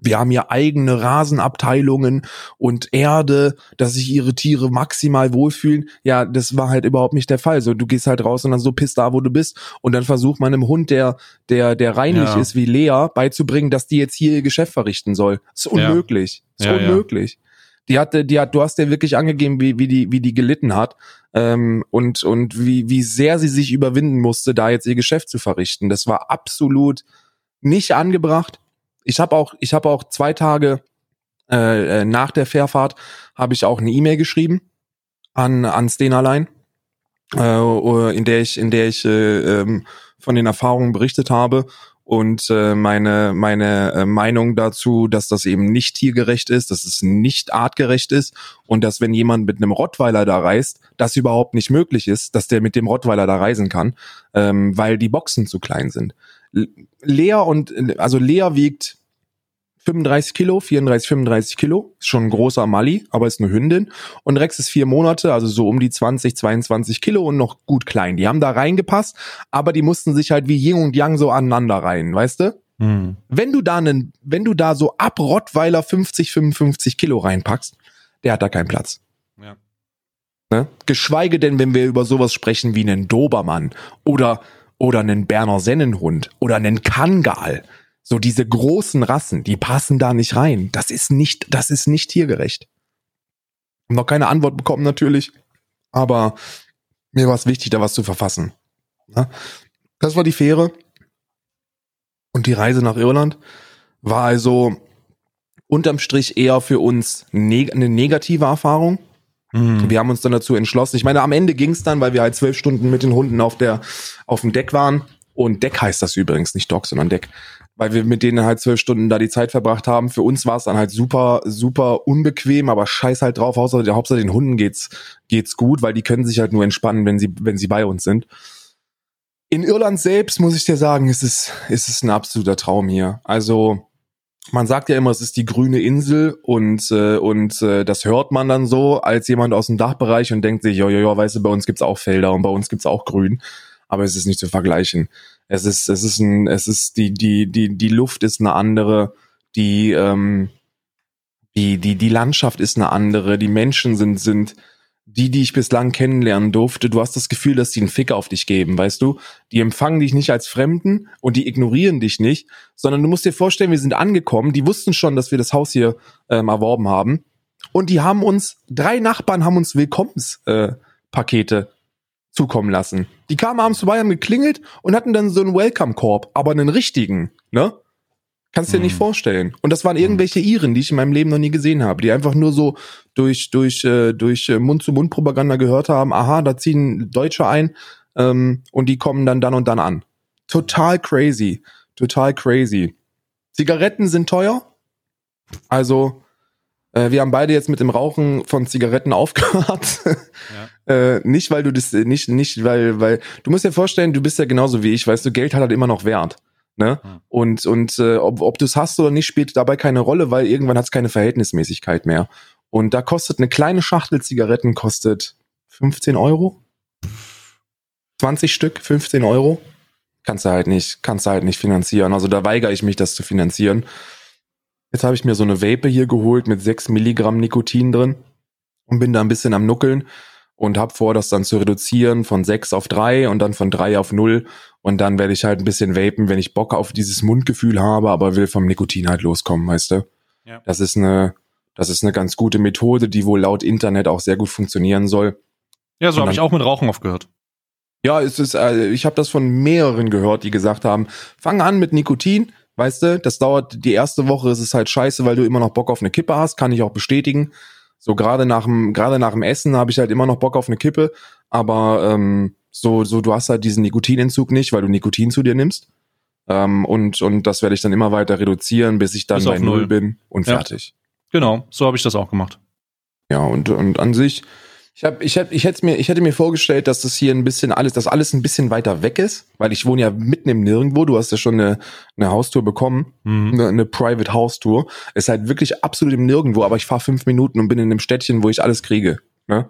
[SPEAKER 1] wir haben hier eigene Rasenabteilungen und Erde, dass sich ihre Tiere maximal wohlfühlen. Ja, das war halt überhaupt nicht der Fall. So, du gehst halt raus und dann so pisst da, wo du bist. Und dann versucht man einem Hund, der, der, der reinlich ja. ist wie Lea, beizubringen, dass die jetzt hier ihr Geschäft verrichten soll. Das ist unmöglich. Ja. Ist ja, unmöglich. Die hatte, die hat, du hast ja wirklich angegeben, wie, wie die, wie die gelitten hat ähm, und und wie wie sehr sie sich überwinden musste, da jetzt ihr Geschäft zu verrichten. Das war absolut nicht angebracht. Ich habe auch, ich habe auch zwei Tage äh, äh nach der Fährfahrt habe ich auch eine E-Mail geschrieben an an Stenalein, äh, in der ich in der ich äh, ähm, von den Erfahrungen berichtet habe und äh, meine meine äh, Meinung dazu, dass das eben nicht tiergerecht ist, dass es nicht artgerecht ist und dass wenn jemand mit einem Rottweiler da reist, das überhaupt nicht möglich ist, dass der mit dem Rottweiler da reisen kann, ähm, weil die Boxen zu klein sind. Lea und also Lea wiegt 35 Kilo, 34, 35 Kilo, ist schon ein großer Mali, aber ist eine Hündin. Und Rex ist vier Monate, also so um die 20, 22 Kilo und noch gut klein. Die haben da reingepasst, aber die mussten sich halt wie Yin und Yang so aneinander rein, weißt du? Mhm. Wenn du da einen, wenn du da so ab Rottweiler 50, 55 Kilo reinpackst, der hat da keinen Platz. Ja. Ne? Geschweige denn, wenn wir über sowas sprechen wie einen Dobermann oder, oder einen Berner Sennenhund oder einen Kangal so diese großen Rassen, die passen da nicht rein. Das ist nicht, das ist nicht tiergerecht. Noch keine Antwort bekommen natürlich, aber mir war es wichtig, da was zu verfassen. Das war die Fähre. Und die Reise nach Irland war also unterm Strich eher für uns neg eine negative Erfahrung. Mhm. Wir haben uns dann dazu entschlossen. Ich meine, am Ende ging es dann, weil wir halt zwölf Stunden mit den Hunden auf der auf dem Deck waren. Und Deck heißt das übrigens, nicht Dock, sondern Deck weil wir mit denen halt zwölf Stunden da die Zeit verbracht haben. Für uns war es dann halt super, super unbequem, aber scheiß halt drauf, der Hauptsache den Hunden geht's, geht's gut, weil die können sich halt nur entspannen, wenn sie, wenn sie bei uns sind. In Irland selbst muss ich dir sagen, ist es, ist es ein absoluter Traum hier. Also, man sagt ja immer, es ist die grüne Insel und äh, und äh, das hört man dann so als jemand aus dem Dachbereich und denkt sich, ja, ja, ja, weißt du, bei uns gibt's auch Felder und bei uns gibt's auch Grün, aber es ist nicht zu vergleichen. Es ist, es ist ein, es ist die, die, die, die Luft ist eine andere, die, ähm, die, die, die Landschaft ist eine andere, die Menschen sind, sind, die, die ich bislang kennenlernen durfte, du hast das Gefühl, dass die einen Fick auf dich geben, weißt du? Die empfangen dich nicht als Fremden und die ignorieren dich nicht, sondern du musst dir vorstellen, wir sind angekommen, die wussten schon, dass wir das Haus hier ähm, erworben haben und die haben uns, drei Nachbarn haben uns Willkommenspakete äh, Pakete zukommen lassen. Die kamen abends vorbei, haben geklingelt und hatten dann so einen Welcome-Korb, aber einen richtigen, ne? Kannst dir
[SPEAKER 2] Mhm.
[SPEAKER 1] nicht vorstellen. Und das waren irgendwelche Iren, die ich in meinem Leben noch nie gesehen habe, die einfach nur so durch durch äh, durch äh, Mund-zu-Mund-Propaganda gehört haben. Aha, da ziehen Deutsche ein ähm, und die kommen dann dann und dann an. Total crazy, total crazy. Zigaretten sind teuer. Also äh, wir haben beide jetzt mit dem Rauchen von Zigaretten aufgehört. äh, nicht weil du das nicht nicht weil weil du musst dir vorstellen, du bist ja genauso wie ich, weißt du, Geld hat halt immer noch Wert. Ne?
[SPEAKER 2] Hm.
[SPEAKER 1] Und, und äh, ob, ob du es hast oder nicht, spielt dabei keine Rolle, weil irgendwann hat es keine Verhältnismäßigkeit mehr. Und da kostet eine kleine Schachtel Zigaretten kostet 15 Euro. 20 Stück, 15 Euro. Kannst du halt nicht, kannst du halt nicht finanzieren. Also da weigere ich mich, das zu finanzieren. Jetzt habe ich mir so eine Vape hier geholt mit 6 Milligramm Nikotin drin und bin da ein bisschen am Nuckeln und hab vor, das dann zu reduzieren von 6 auf 3 und dann von 3 auf 0 und dann werde ich halt ein bisschen vapen, wenn ich Bock auf dieses Mundgefühl habe, aber will vom Nikotin halt loskommen, weißt du?
[SPEAKER 2] Ja.
[SPEAKER 1] Das ist eine, das ist eine ganz gute Methode, die wohl laut Internet auch sehr gut funktionieren soll.
[SPEAKER 2] Ja, so habe ich auch mit Rauchen aufgehört.
[SPEAKER 1] Ja, es ist, äh, ich habe das von mehreren gehört, die gesagt haben, fang an mit Nikotin, weißt du, das dauert die erste Woche, ist es halt scheiße, weil du immer noch Bock auf eine Kippe hast, kann ich auch bestätigen. So gerade nach dem, gerade nach dem Essen habe ich halt immer noch Bock auf eine Kippe, aber ähm, so, so du hast halt diesen Nikotinentzug nicht, weil du Nikotin zu dir nimmst. Ähm, und, und das werde ich dann immer weiter reduzieren, bis ich dann
[SPEAKER 2] Bis
[SPEAKER 1] bei null. bin und
[SPEAKER 2] Ja.
[SPEAKER 1] fertig.
[SPEAKER 2] Genau, so habe ich das auch gemacht.
[SPEAKER 1] Ja, und, und an sich, ich hab, ich hab, ich hätte mir, ich hätte mir vorgestellt, dass das hier ein bisschen alles, dass alles ein bisschen weiter weg ist, weil ich wohne ja mitten im Nirgendwo. Du hast ja schon eine, eine Haustour bekommen,
[SPEAKER 2] Mhm.
[SPEAKER 1] eine, eine Private Haustour. Ist halt wirklich absolut im Nirgendwo, aber ich fahre fünf Minuten und bin in einem Städtchen, wo ich alles kriege. Ne?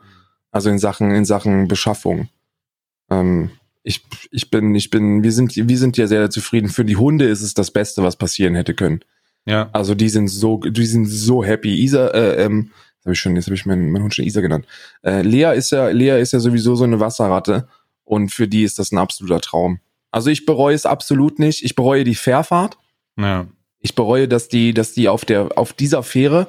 [SPEAKER 1] Also in Sachen, in Sachen Beschaffung. Ähm, ich, ich bin, ich bin, wir sind, wir sind ja sehr zufrieden. Für die Hunde ist es das Beste, was passieren hätte können.
[SPEAKER 2] Ja.
[SPEAKER 1] Also die sind so, die sind so happy. Isa, äh, ähm, habe ich schon, jetzt habe ich meinen, meinen Hund schon Isa genannt. Äh, Lea ist ja, Lea ist ja sowieso so eine Wasserratte und für die ist das ein absoluter Traum. Also ich bereue es absolut nicht. Ich bereue die Fährfahrt.
[SPEAKER 2] Ja.
[SPEAKER 1] Ich bereue, dass die, dass die auf der, auf dieser Fähre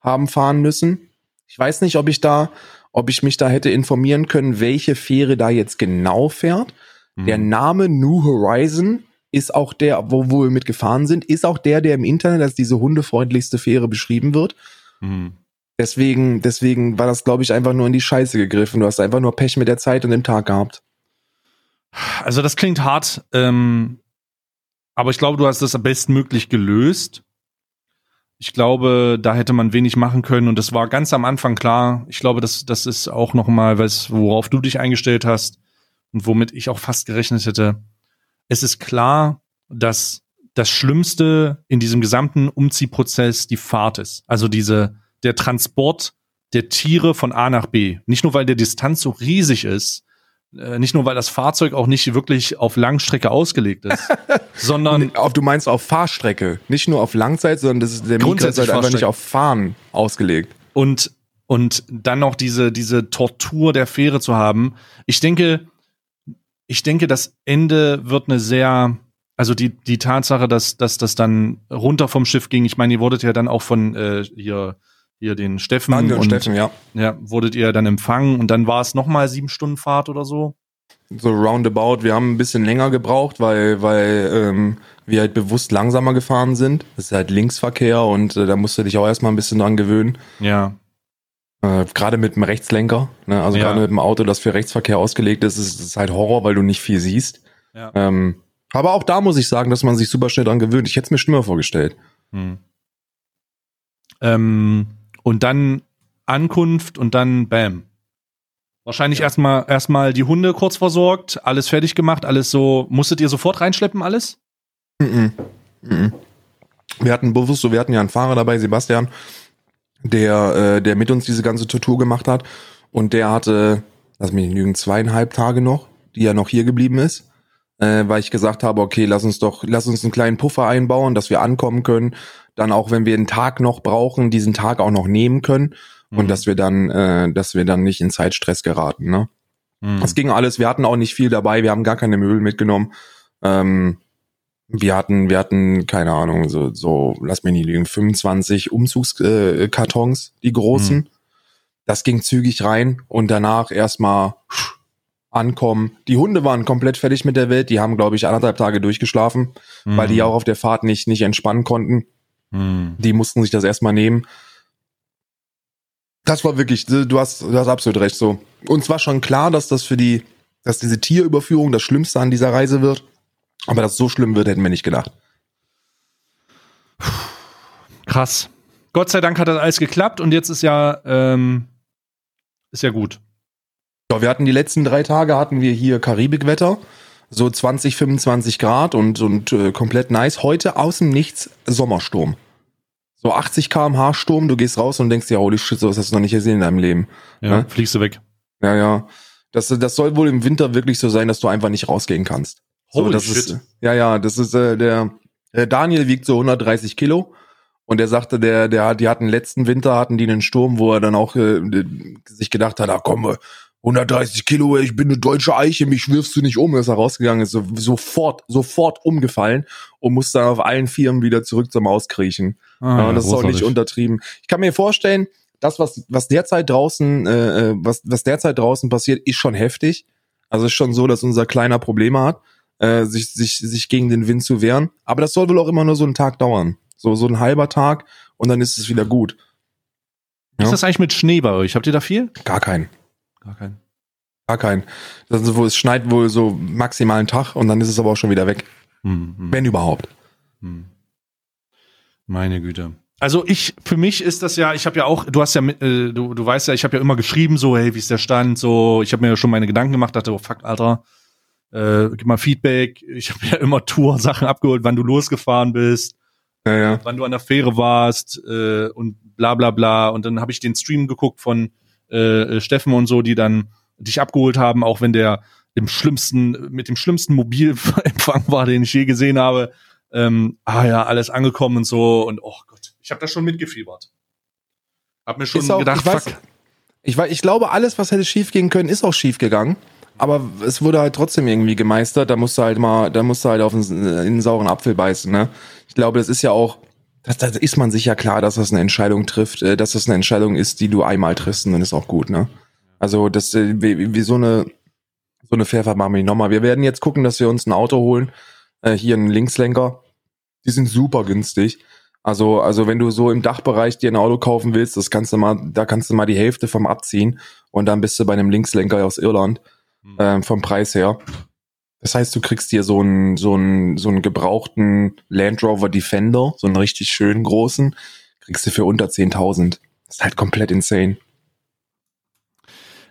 [SPEAKER 1] haben fahren müssen. Ich weiß nicht, ob ich da, ob ich mich da hätte informieren können, welche Fähre da jetzt genau fährt.
[SPEAKER 2] Mhm.
[SPEAKER 1] Der Name New Horizon ist auch der, wo, wo wir mitgefahren sind, ist auch der, der im Internet als diese hundefreundlichste Fähre beschrieben wird.
[SPEAKER 2] Mhm.
[SPEAKER 1] Deswegen, deswegen war das, glaube ich, einfach nur in die Scheiße gegriffen. Du hast einfach nur Pech mit der Zeit und dem Tag gehabt.
[SPEAKER 2] Also das klingt hart, ähm, aber ich glaube, du hast das bestmöglich gelöst. Ich glaube, da hätte man wenig machen können und das war ganz am Anfang klar. Ich glaube, das, das ist auch noch mal was, worauf du dich eingestellt hast und womit ich auch fast gerechnet hätte. Es ist klar, dass das Schlimmste in diesem gesamten Umziehprozess die Fahrt ist. Also diese, der Transport der Tiere von A nach B. Nicht nur, weil der Distanz so riesig ist, äh, nicht nur, weil das Fahrzeug auch nicht wirklich auf Langstrecke ausgelegt ist, sondern
[SPEAKER 1] auf, du meinst auf Fahrstrecke, nicht nur auf Langzeit, sondern das ist der Mieter ist halt einfach nicht auf Fahren ausgelegt.
[SPEAKER 2] und und dann noch diese diese Tortur der Fähre zu haben. Ich denke, ich denke, das Ende wird eine sehr also die die Tatsache, dass dass das dann runter vom Schiff ging. Ich meine, ihr wurdet ja dann auch von äh, hier hier den Steffen
[SPEAKER 1] Daniel und Steffen, ja.
[SPEAKER 2] ja wurdet ihr dann empfangen und dann war es noch mal sieben Stunden Fahrt oder so.
[SPEAKER 1] So roundabout. Wir haben ein bisschen länger gebraucht, weil, weil ähm, wir halt bewusst langsamer gefahren sind. Das ist halt Linksverkehr und äh, da musst du dich auch erstmal ein bisschen dran gewöhnen.
[SPEAKER 2] Ja,
[SPEAKER 1] Äh, gerade mit dem Rechtslenker, ne? also
[SPEAKER 2] Ja.
[SPEAKER 1] gerade mit dem Auto, das für Rechtsverkehr ausgelegt ist, ist es halt Horror, weil du nicht viel siehst.
[SPEAKER 2] Ja.
[SPEAKER 1] Ähm, aber auch da muss ich sagen, dass man sich super schnell dran gewöhnt. Ich hätte es mir schlimmer vorgestellt.
[SPEAKER 2] Hm. Ähm, und dann Ankunft und dann Bam. Wahrscheinlich erstmal erstmal die Hunde kurz versorgt, alles fertig gemacht, alles so. Musstet ihr sofort reinschleppen, alles?
[SPEAKER 1] Mhm. Mhm. Wir hatten bewusst so, wir hatten ja einen Fahrer dabei, Sebastian, der, äh, der mit uns diese ganze Tortur gemacht hat. Und der hatte, lass mich nicht lügen, zweieinhalb Tage noch, die er noch hier geblieben ist. Äh, weil ich gesagt habe, okay, lass uns doch, lass uns einen kleinen Puffer einbauen, dass wir ankommen können. Dann auch, wenn wir einen Tag noch brauchen, diesen Tag auch noch nehmen können. und
[SPEAKER 2] Mhm.
[SPEAKER 1] dass wir dann, äh, dass wir dann nicht in Zeitstress geraten. Ne?
[SPEAKER 2] Mhm.
[SPEAKER 1] Es ging alles. Wir hatten auch nicht viel dabei. Wir haben gar keine Möbel mitgenommen. Ähm, wir hatten, wir hatten keine Ahnung, so, so lass mich nicht lügen, 25 Umzugskartons, äh, die großen. Das ging zügig rein und danach erstmal ankommen. Die Hunde waren komplett fertig mit der Welt. Die haben, glaube ich, anderthalb Tage durchgeschlafen, weil die
[SPEAKER 2] Mhm.
[SPEAKER 1] auch auf der Fahrt nicht, nicht entspannen konnten.
[SPEAKER 2] Mhm.
[SPEAKER 1] Die mussten sich das erstmal nehmen. Das war wirklich, du hast, du hast absolut recht so. Uns war schon klar, dass das für die, dass diese Tierüberführung das Schlimmste an dieser Reise wird. Aber dass es so schlimm wird, hätten wir nicht gedacht.
[SPEAKER 2] Krass. Gott sei Dank hat das alles geklappt und jetzt ist ja, ähm, ist ja gut.
[SPEAKER 1] Ja, wir hatten die letzten drei Tage hatten wir hier Karibikwetter. So 20, 25 Grad und, und äh, komplett nice. Heute aus dem Nichts Sommersturm. So 80 kmh Sturm, du gehst raus und denkst dir, holy shit, sowas hast du noch nicht gesehen in deinem Leben.
[SPEAKER 2] Ja,
[SPEAKER 1] Ne?
[SPEAKER 2] fliegst du weg.
[SPEAKER 1] Ja, ja. Das, das soll wohl im Winter wirklich so sein, dass du einfach nicht rausgehen kannst. So,
[SPEAKER 2] Holy
[SPEAKER 1] das
[SPEAKER 2] shit.
[SPEAKER 1] Ist, ja, ja, das ist äh, der äh, Daniel wiegt so 130 Kilo und er sagte, der, der, die hatten letzten Winter hatten die einen Sturm, wo er dann auch äh, sich gedacht hat, ah komm, 130 Kilo, ich bin eine deutsche Eiche, mich wirfst du nicht um. Ist er rausgegangen, ist so, sofort, sofort umgefallen und musste dann auf allen Vieren wieder zurück zum Maus kriechen.
[SPEAKER 2] Ah,
[SPEAKER 1] Ja, das ist auch nicht
[SPEAKER 2] großartig.
[SPEAKER 1] untertrieben. Ich kann mir vorstellen, das, was, was derzeit draußen, äh, äh, was, was derzeit draußen passiert, ist schon heftig. Also ist schon so, dass unser Kleiner Probleme hat, äh, sich, sich, sich gegen den Wind zu wehren. Aber das soll wohl auch immer nur so einen Tag dauern. So, so ein halber Tag und dann ist es wieder gut.
[SPEAKER 2] Wie ist
[SPEAKER 1] Ja.
[SPEAKER 2] das eigentlich mit Schnee bei euch? Habt ihr da viel?
[SPEAKER 1] Gar kein.
[SPEAKER 2] Gar keinen.
[SPEAKER 1] Gar kein. Das ist es schneit wohl so maximal einen Tag und dann ist es aber auch schon wieder weg.
[SPEAKER 2] Hm, hm,
[SPEAKER 1] Wenn überhaupt.
[SPEAKER 2] hm. Meine Güte. Also ich, für mich ist das ja, ich habe ja auch, du hast ja, mit, äh, du, du weißt ja, ich habe ja immer geschrieben, so, hey, wie ist der Stand, so, ich habe mir ja schon meine Gedanken gemacht, dachte, oh fuck, Alter, äh, gib mal Feedback. Ich habe ja immer Tour-Sachen abgeholt, wann du losgefahren bist,
[SPEAKER 1] Ja, ja.
[SPEAKER 2] wann du an der Fähre warst äh, und bla bla bla. Und dann habe ich den Stream geguckt von äh, Steffen und so, die dann dich abgeholt haben, auch wenn der im schlimmsten, mit dem schlimmsten Mobilempfang war, den ich je gesehen habe. Ähm, ah ja, alles angekommen und so. Und oh Gott, ich habe da schon mitgefiebert. Hab mir schon
[SPEAKER 1] auch-
[SPEAKER 2] gedacht,
[SPEAKER 1] ich weiß-
[SPEAKER 2] fuck.
[SPEAKER 1] Ich, wei- ich glaube, alles, was hätte schief gehen können, ist auch schief gegangen. Aber es wurde halt trotzdem irgendwie gemeistert. Da musst du halt mal, da musst du halt auf den, in den sauren Apfel beißen, ne? Ich glaube, das ist ja auch, das, da ist man sich ja klar, dass das eine Entscheidung trifft, äh, dass das eine Entscheidung ist, die du einmal triffst und dann ist auch gut, ne? Also, das, äh, wie, wie so eine, so eine Pfeffer machen wir nicht nochmal. Wir werden jetzt gucken, dass wir uns ein Auto holen, äh, hier einen Linkslenker. Die sind super günstig. Also, also wenn du so im Dachbereich dir ein Auto kaufen willst, das kannst du mal, da kannst du mal die Hälfte vom abziehen und dann bist du bei einem Linkslenker aus Irland ähm, vom Preis her. Das heißt, du kriegst dir so einen so einen so einen gebrauchten Land Rover Defender, so einen richtig schönen großen, kriegst du für unter 10.000. Das ist halt komplett insane.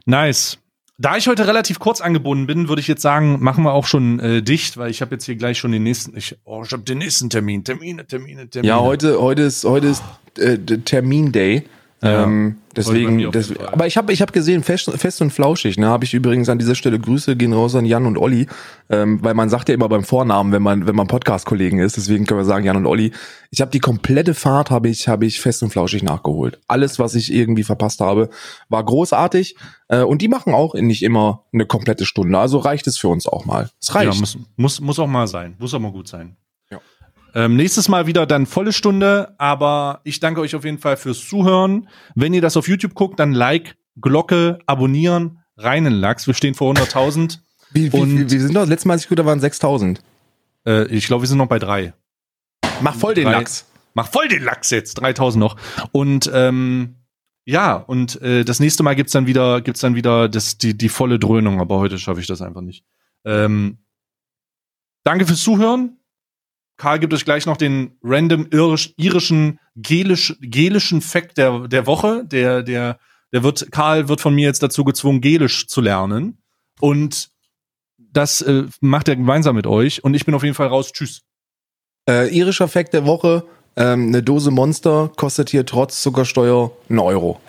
[SPEAKER 2] Nice. Da ich heute relativ kurz angebunden bin, würde ich jetzt sagen, machen wir auch schon äh, dicht, weil ich habe jetzt hier gleich schon den nächsten. Ich, oh, ich habe den nächsten Termin. Termine, Termine, Termine.
[SPEAKER 1] Ja, heute heute ist heute ist äh, Termin Day.
[SPEAKER 2] Ja.
[SPEAKER 1] ähm, deswegen,
[SPEAKER 2] Fall.
[SPEAKER 1] aber ich habe ich hab gesehen, fest, fest und flauschig, ne, habe ich übrigens an dieser Stelle Grüße gehen raus an Jan und Olli, ähm, weil man sagt ja immer beim Vornamen, wenn man wenn man Podcast-Kollegen ist, deswegen können wir sagen Jan und Olli. Ich habe die komplette Fahrt habe ich habe ich fest und flauschig nachgeholt. Alles, was ich irgendwie verpasst habe, war großartig äh, und die machen auch nicht immer eine komplette Stunde, also reicht es für uns auch mal. Es reicht.
[SPEAKER 2] Ja, muss, muss, muss auch mal sein. Muss auch mal gut sein. Ähm, nächstes Mal wieder dann volle Stunde, aber ich danke euch auf jeden Fall fürs Zuhören. Wenn ihr das auf YouTube guckt, dann Like, Glocke, abonnieren, reinen Lachs. Wir stehen vor 100.000.
[SPEAKER 1] wie, wie,
[SPEAKER 2] und-
[SPEAKER 1] wie, sind das? Letztes Mal, als ich gut da waren 6000.
[SPEAKER 2] äh, ich glaube, wir sind noch bei drei.
[SPEAKER 1] Mach voll den
[SPEAKER 2] Drei-
[SPEAKER 1] Lachs.
[SPEAKER 2] Mach voll den Lachs jetzt, 3000 noch. Und ähm, ja, und äh, das nächste Mal gibt's dann wieder, gibt's dann wieder das, die, die volle Dröhnung, aber heute schaffe ich das einfach nicht. Ähm, danke fürs Zuhören. Karl gibt euch gleich noch den random irisch, irischen, gelisch, gelischen Fact der, der Woche. Der, der, der wird, Karl wird von mir jetzt dazu gezwungen, gelisch zu lernen. Und das äh, macht er gemeinsam mit euch. Und ich bin auf jeden Fall raus. Tschüss.
[SPEAKER 1] Äh, irischer Fact der Woche, ähm, eine Dose Monster kostet hier trotz Zuckersteuer einen Euro.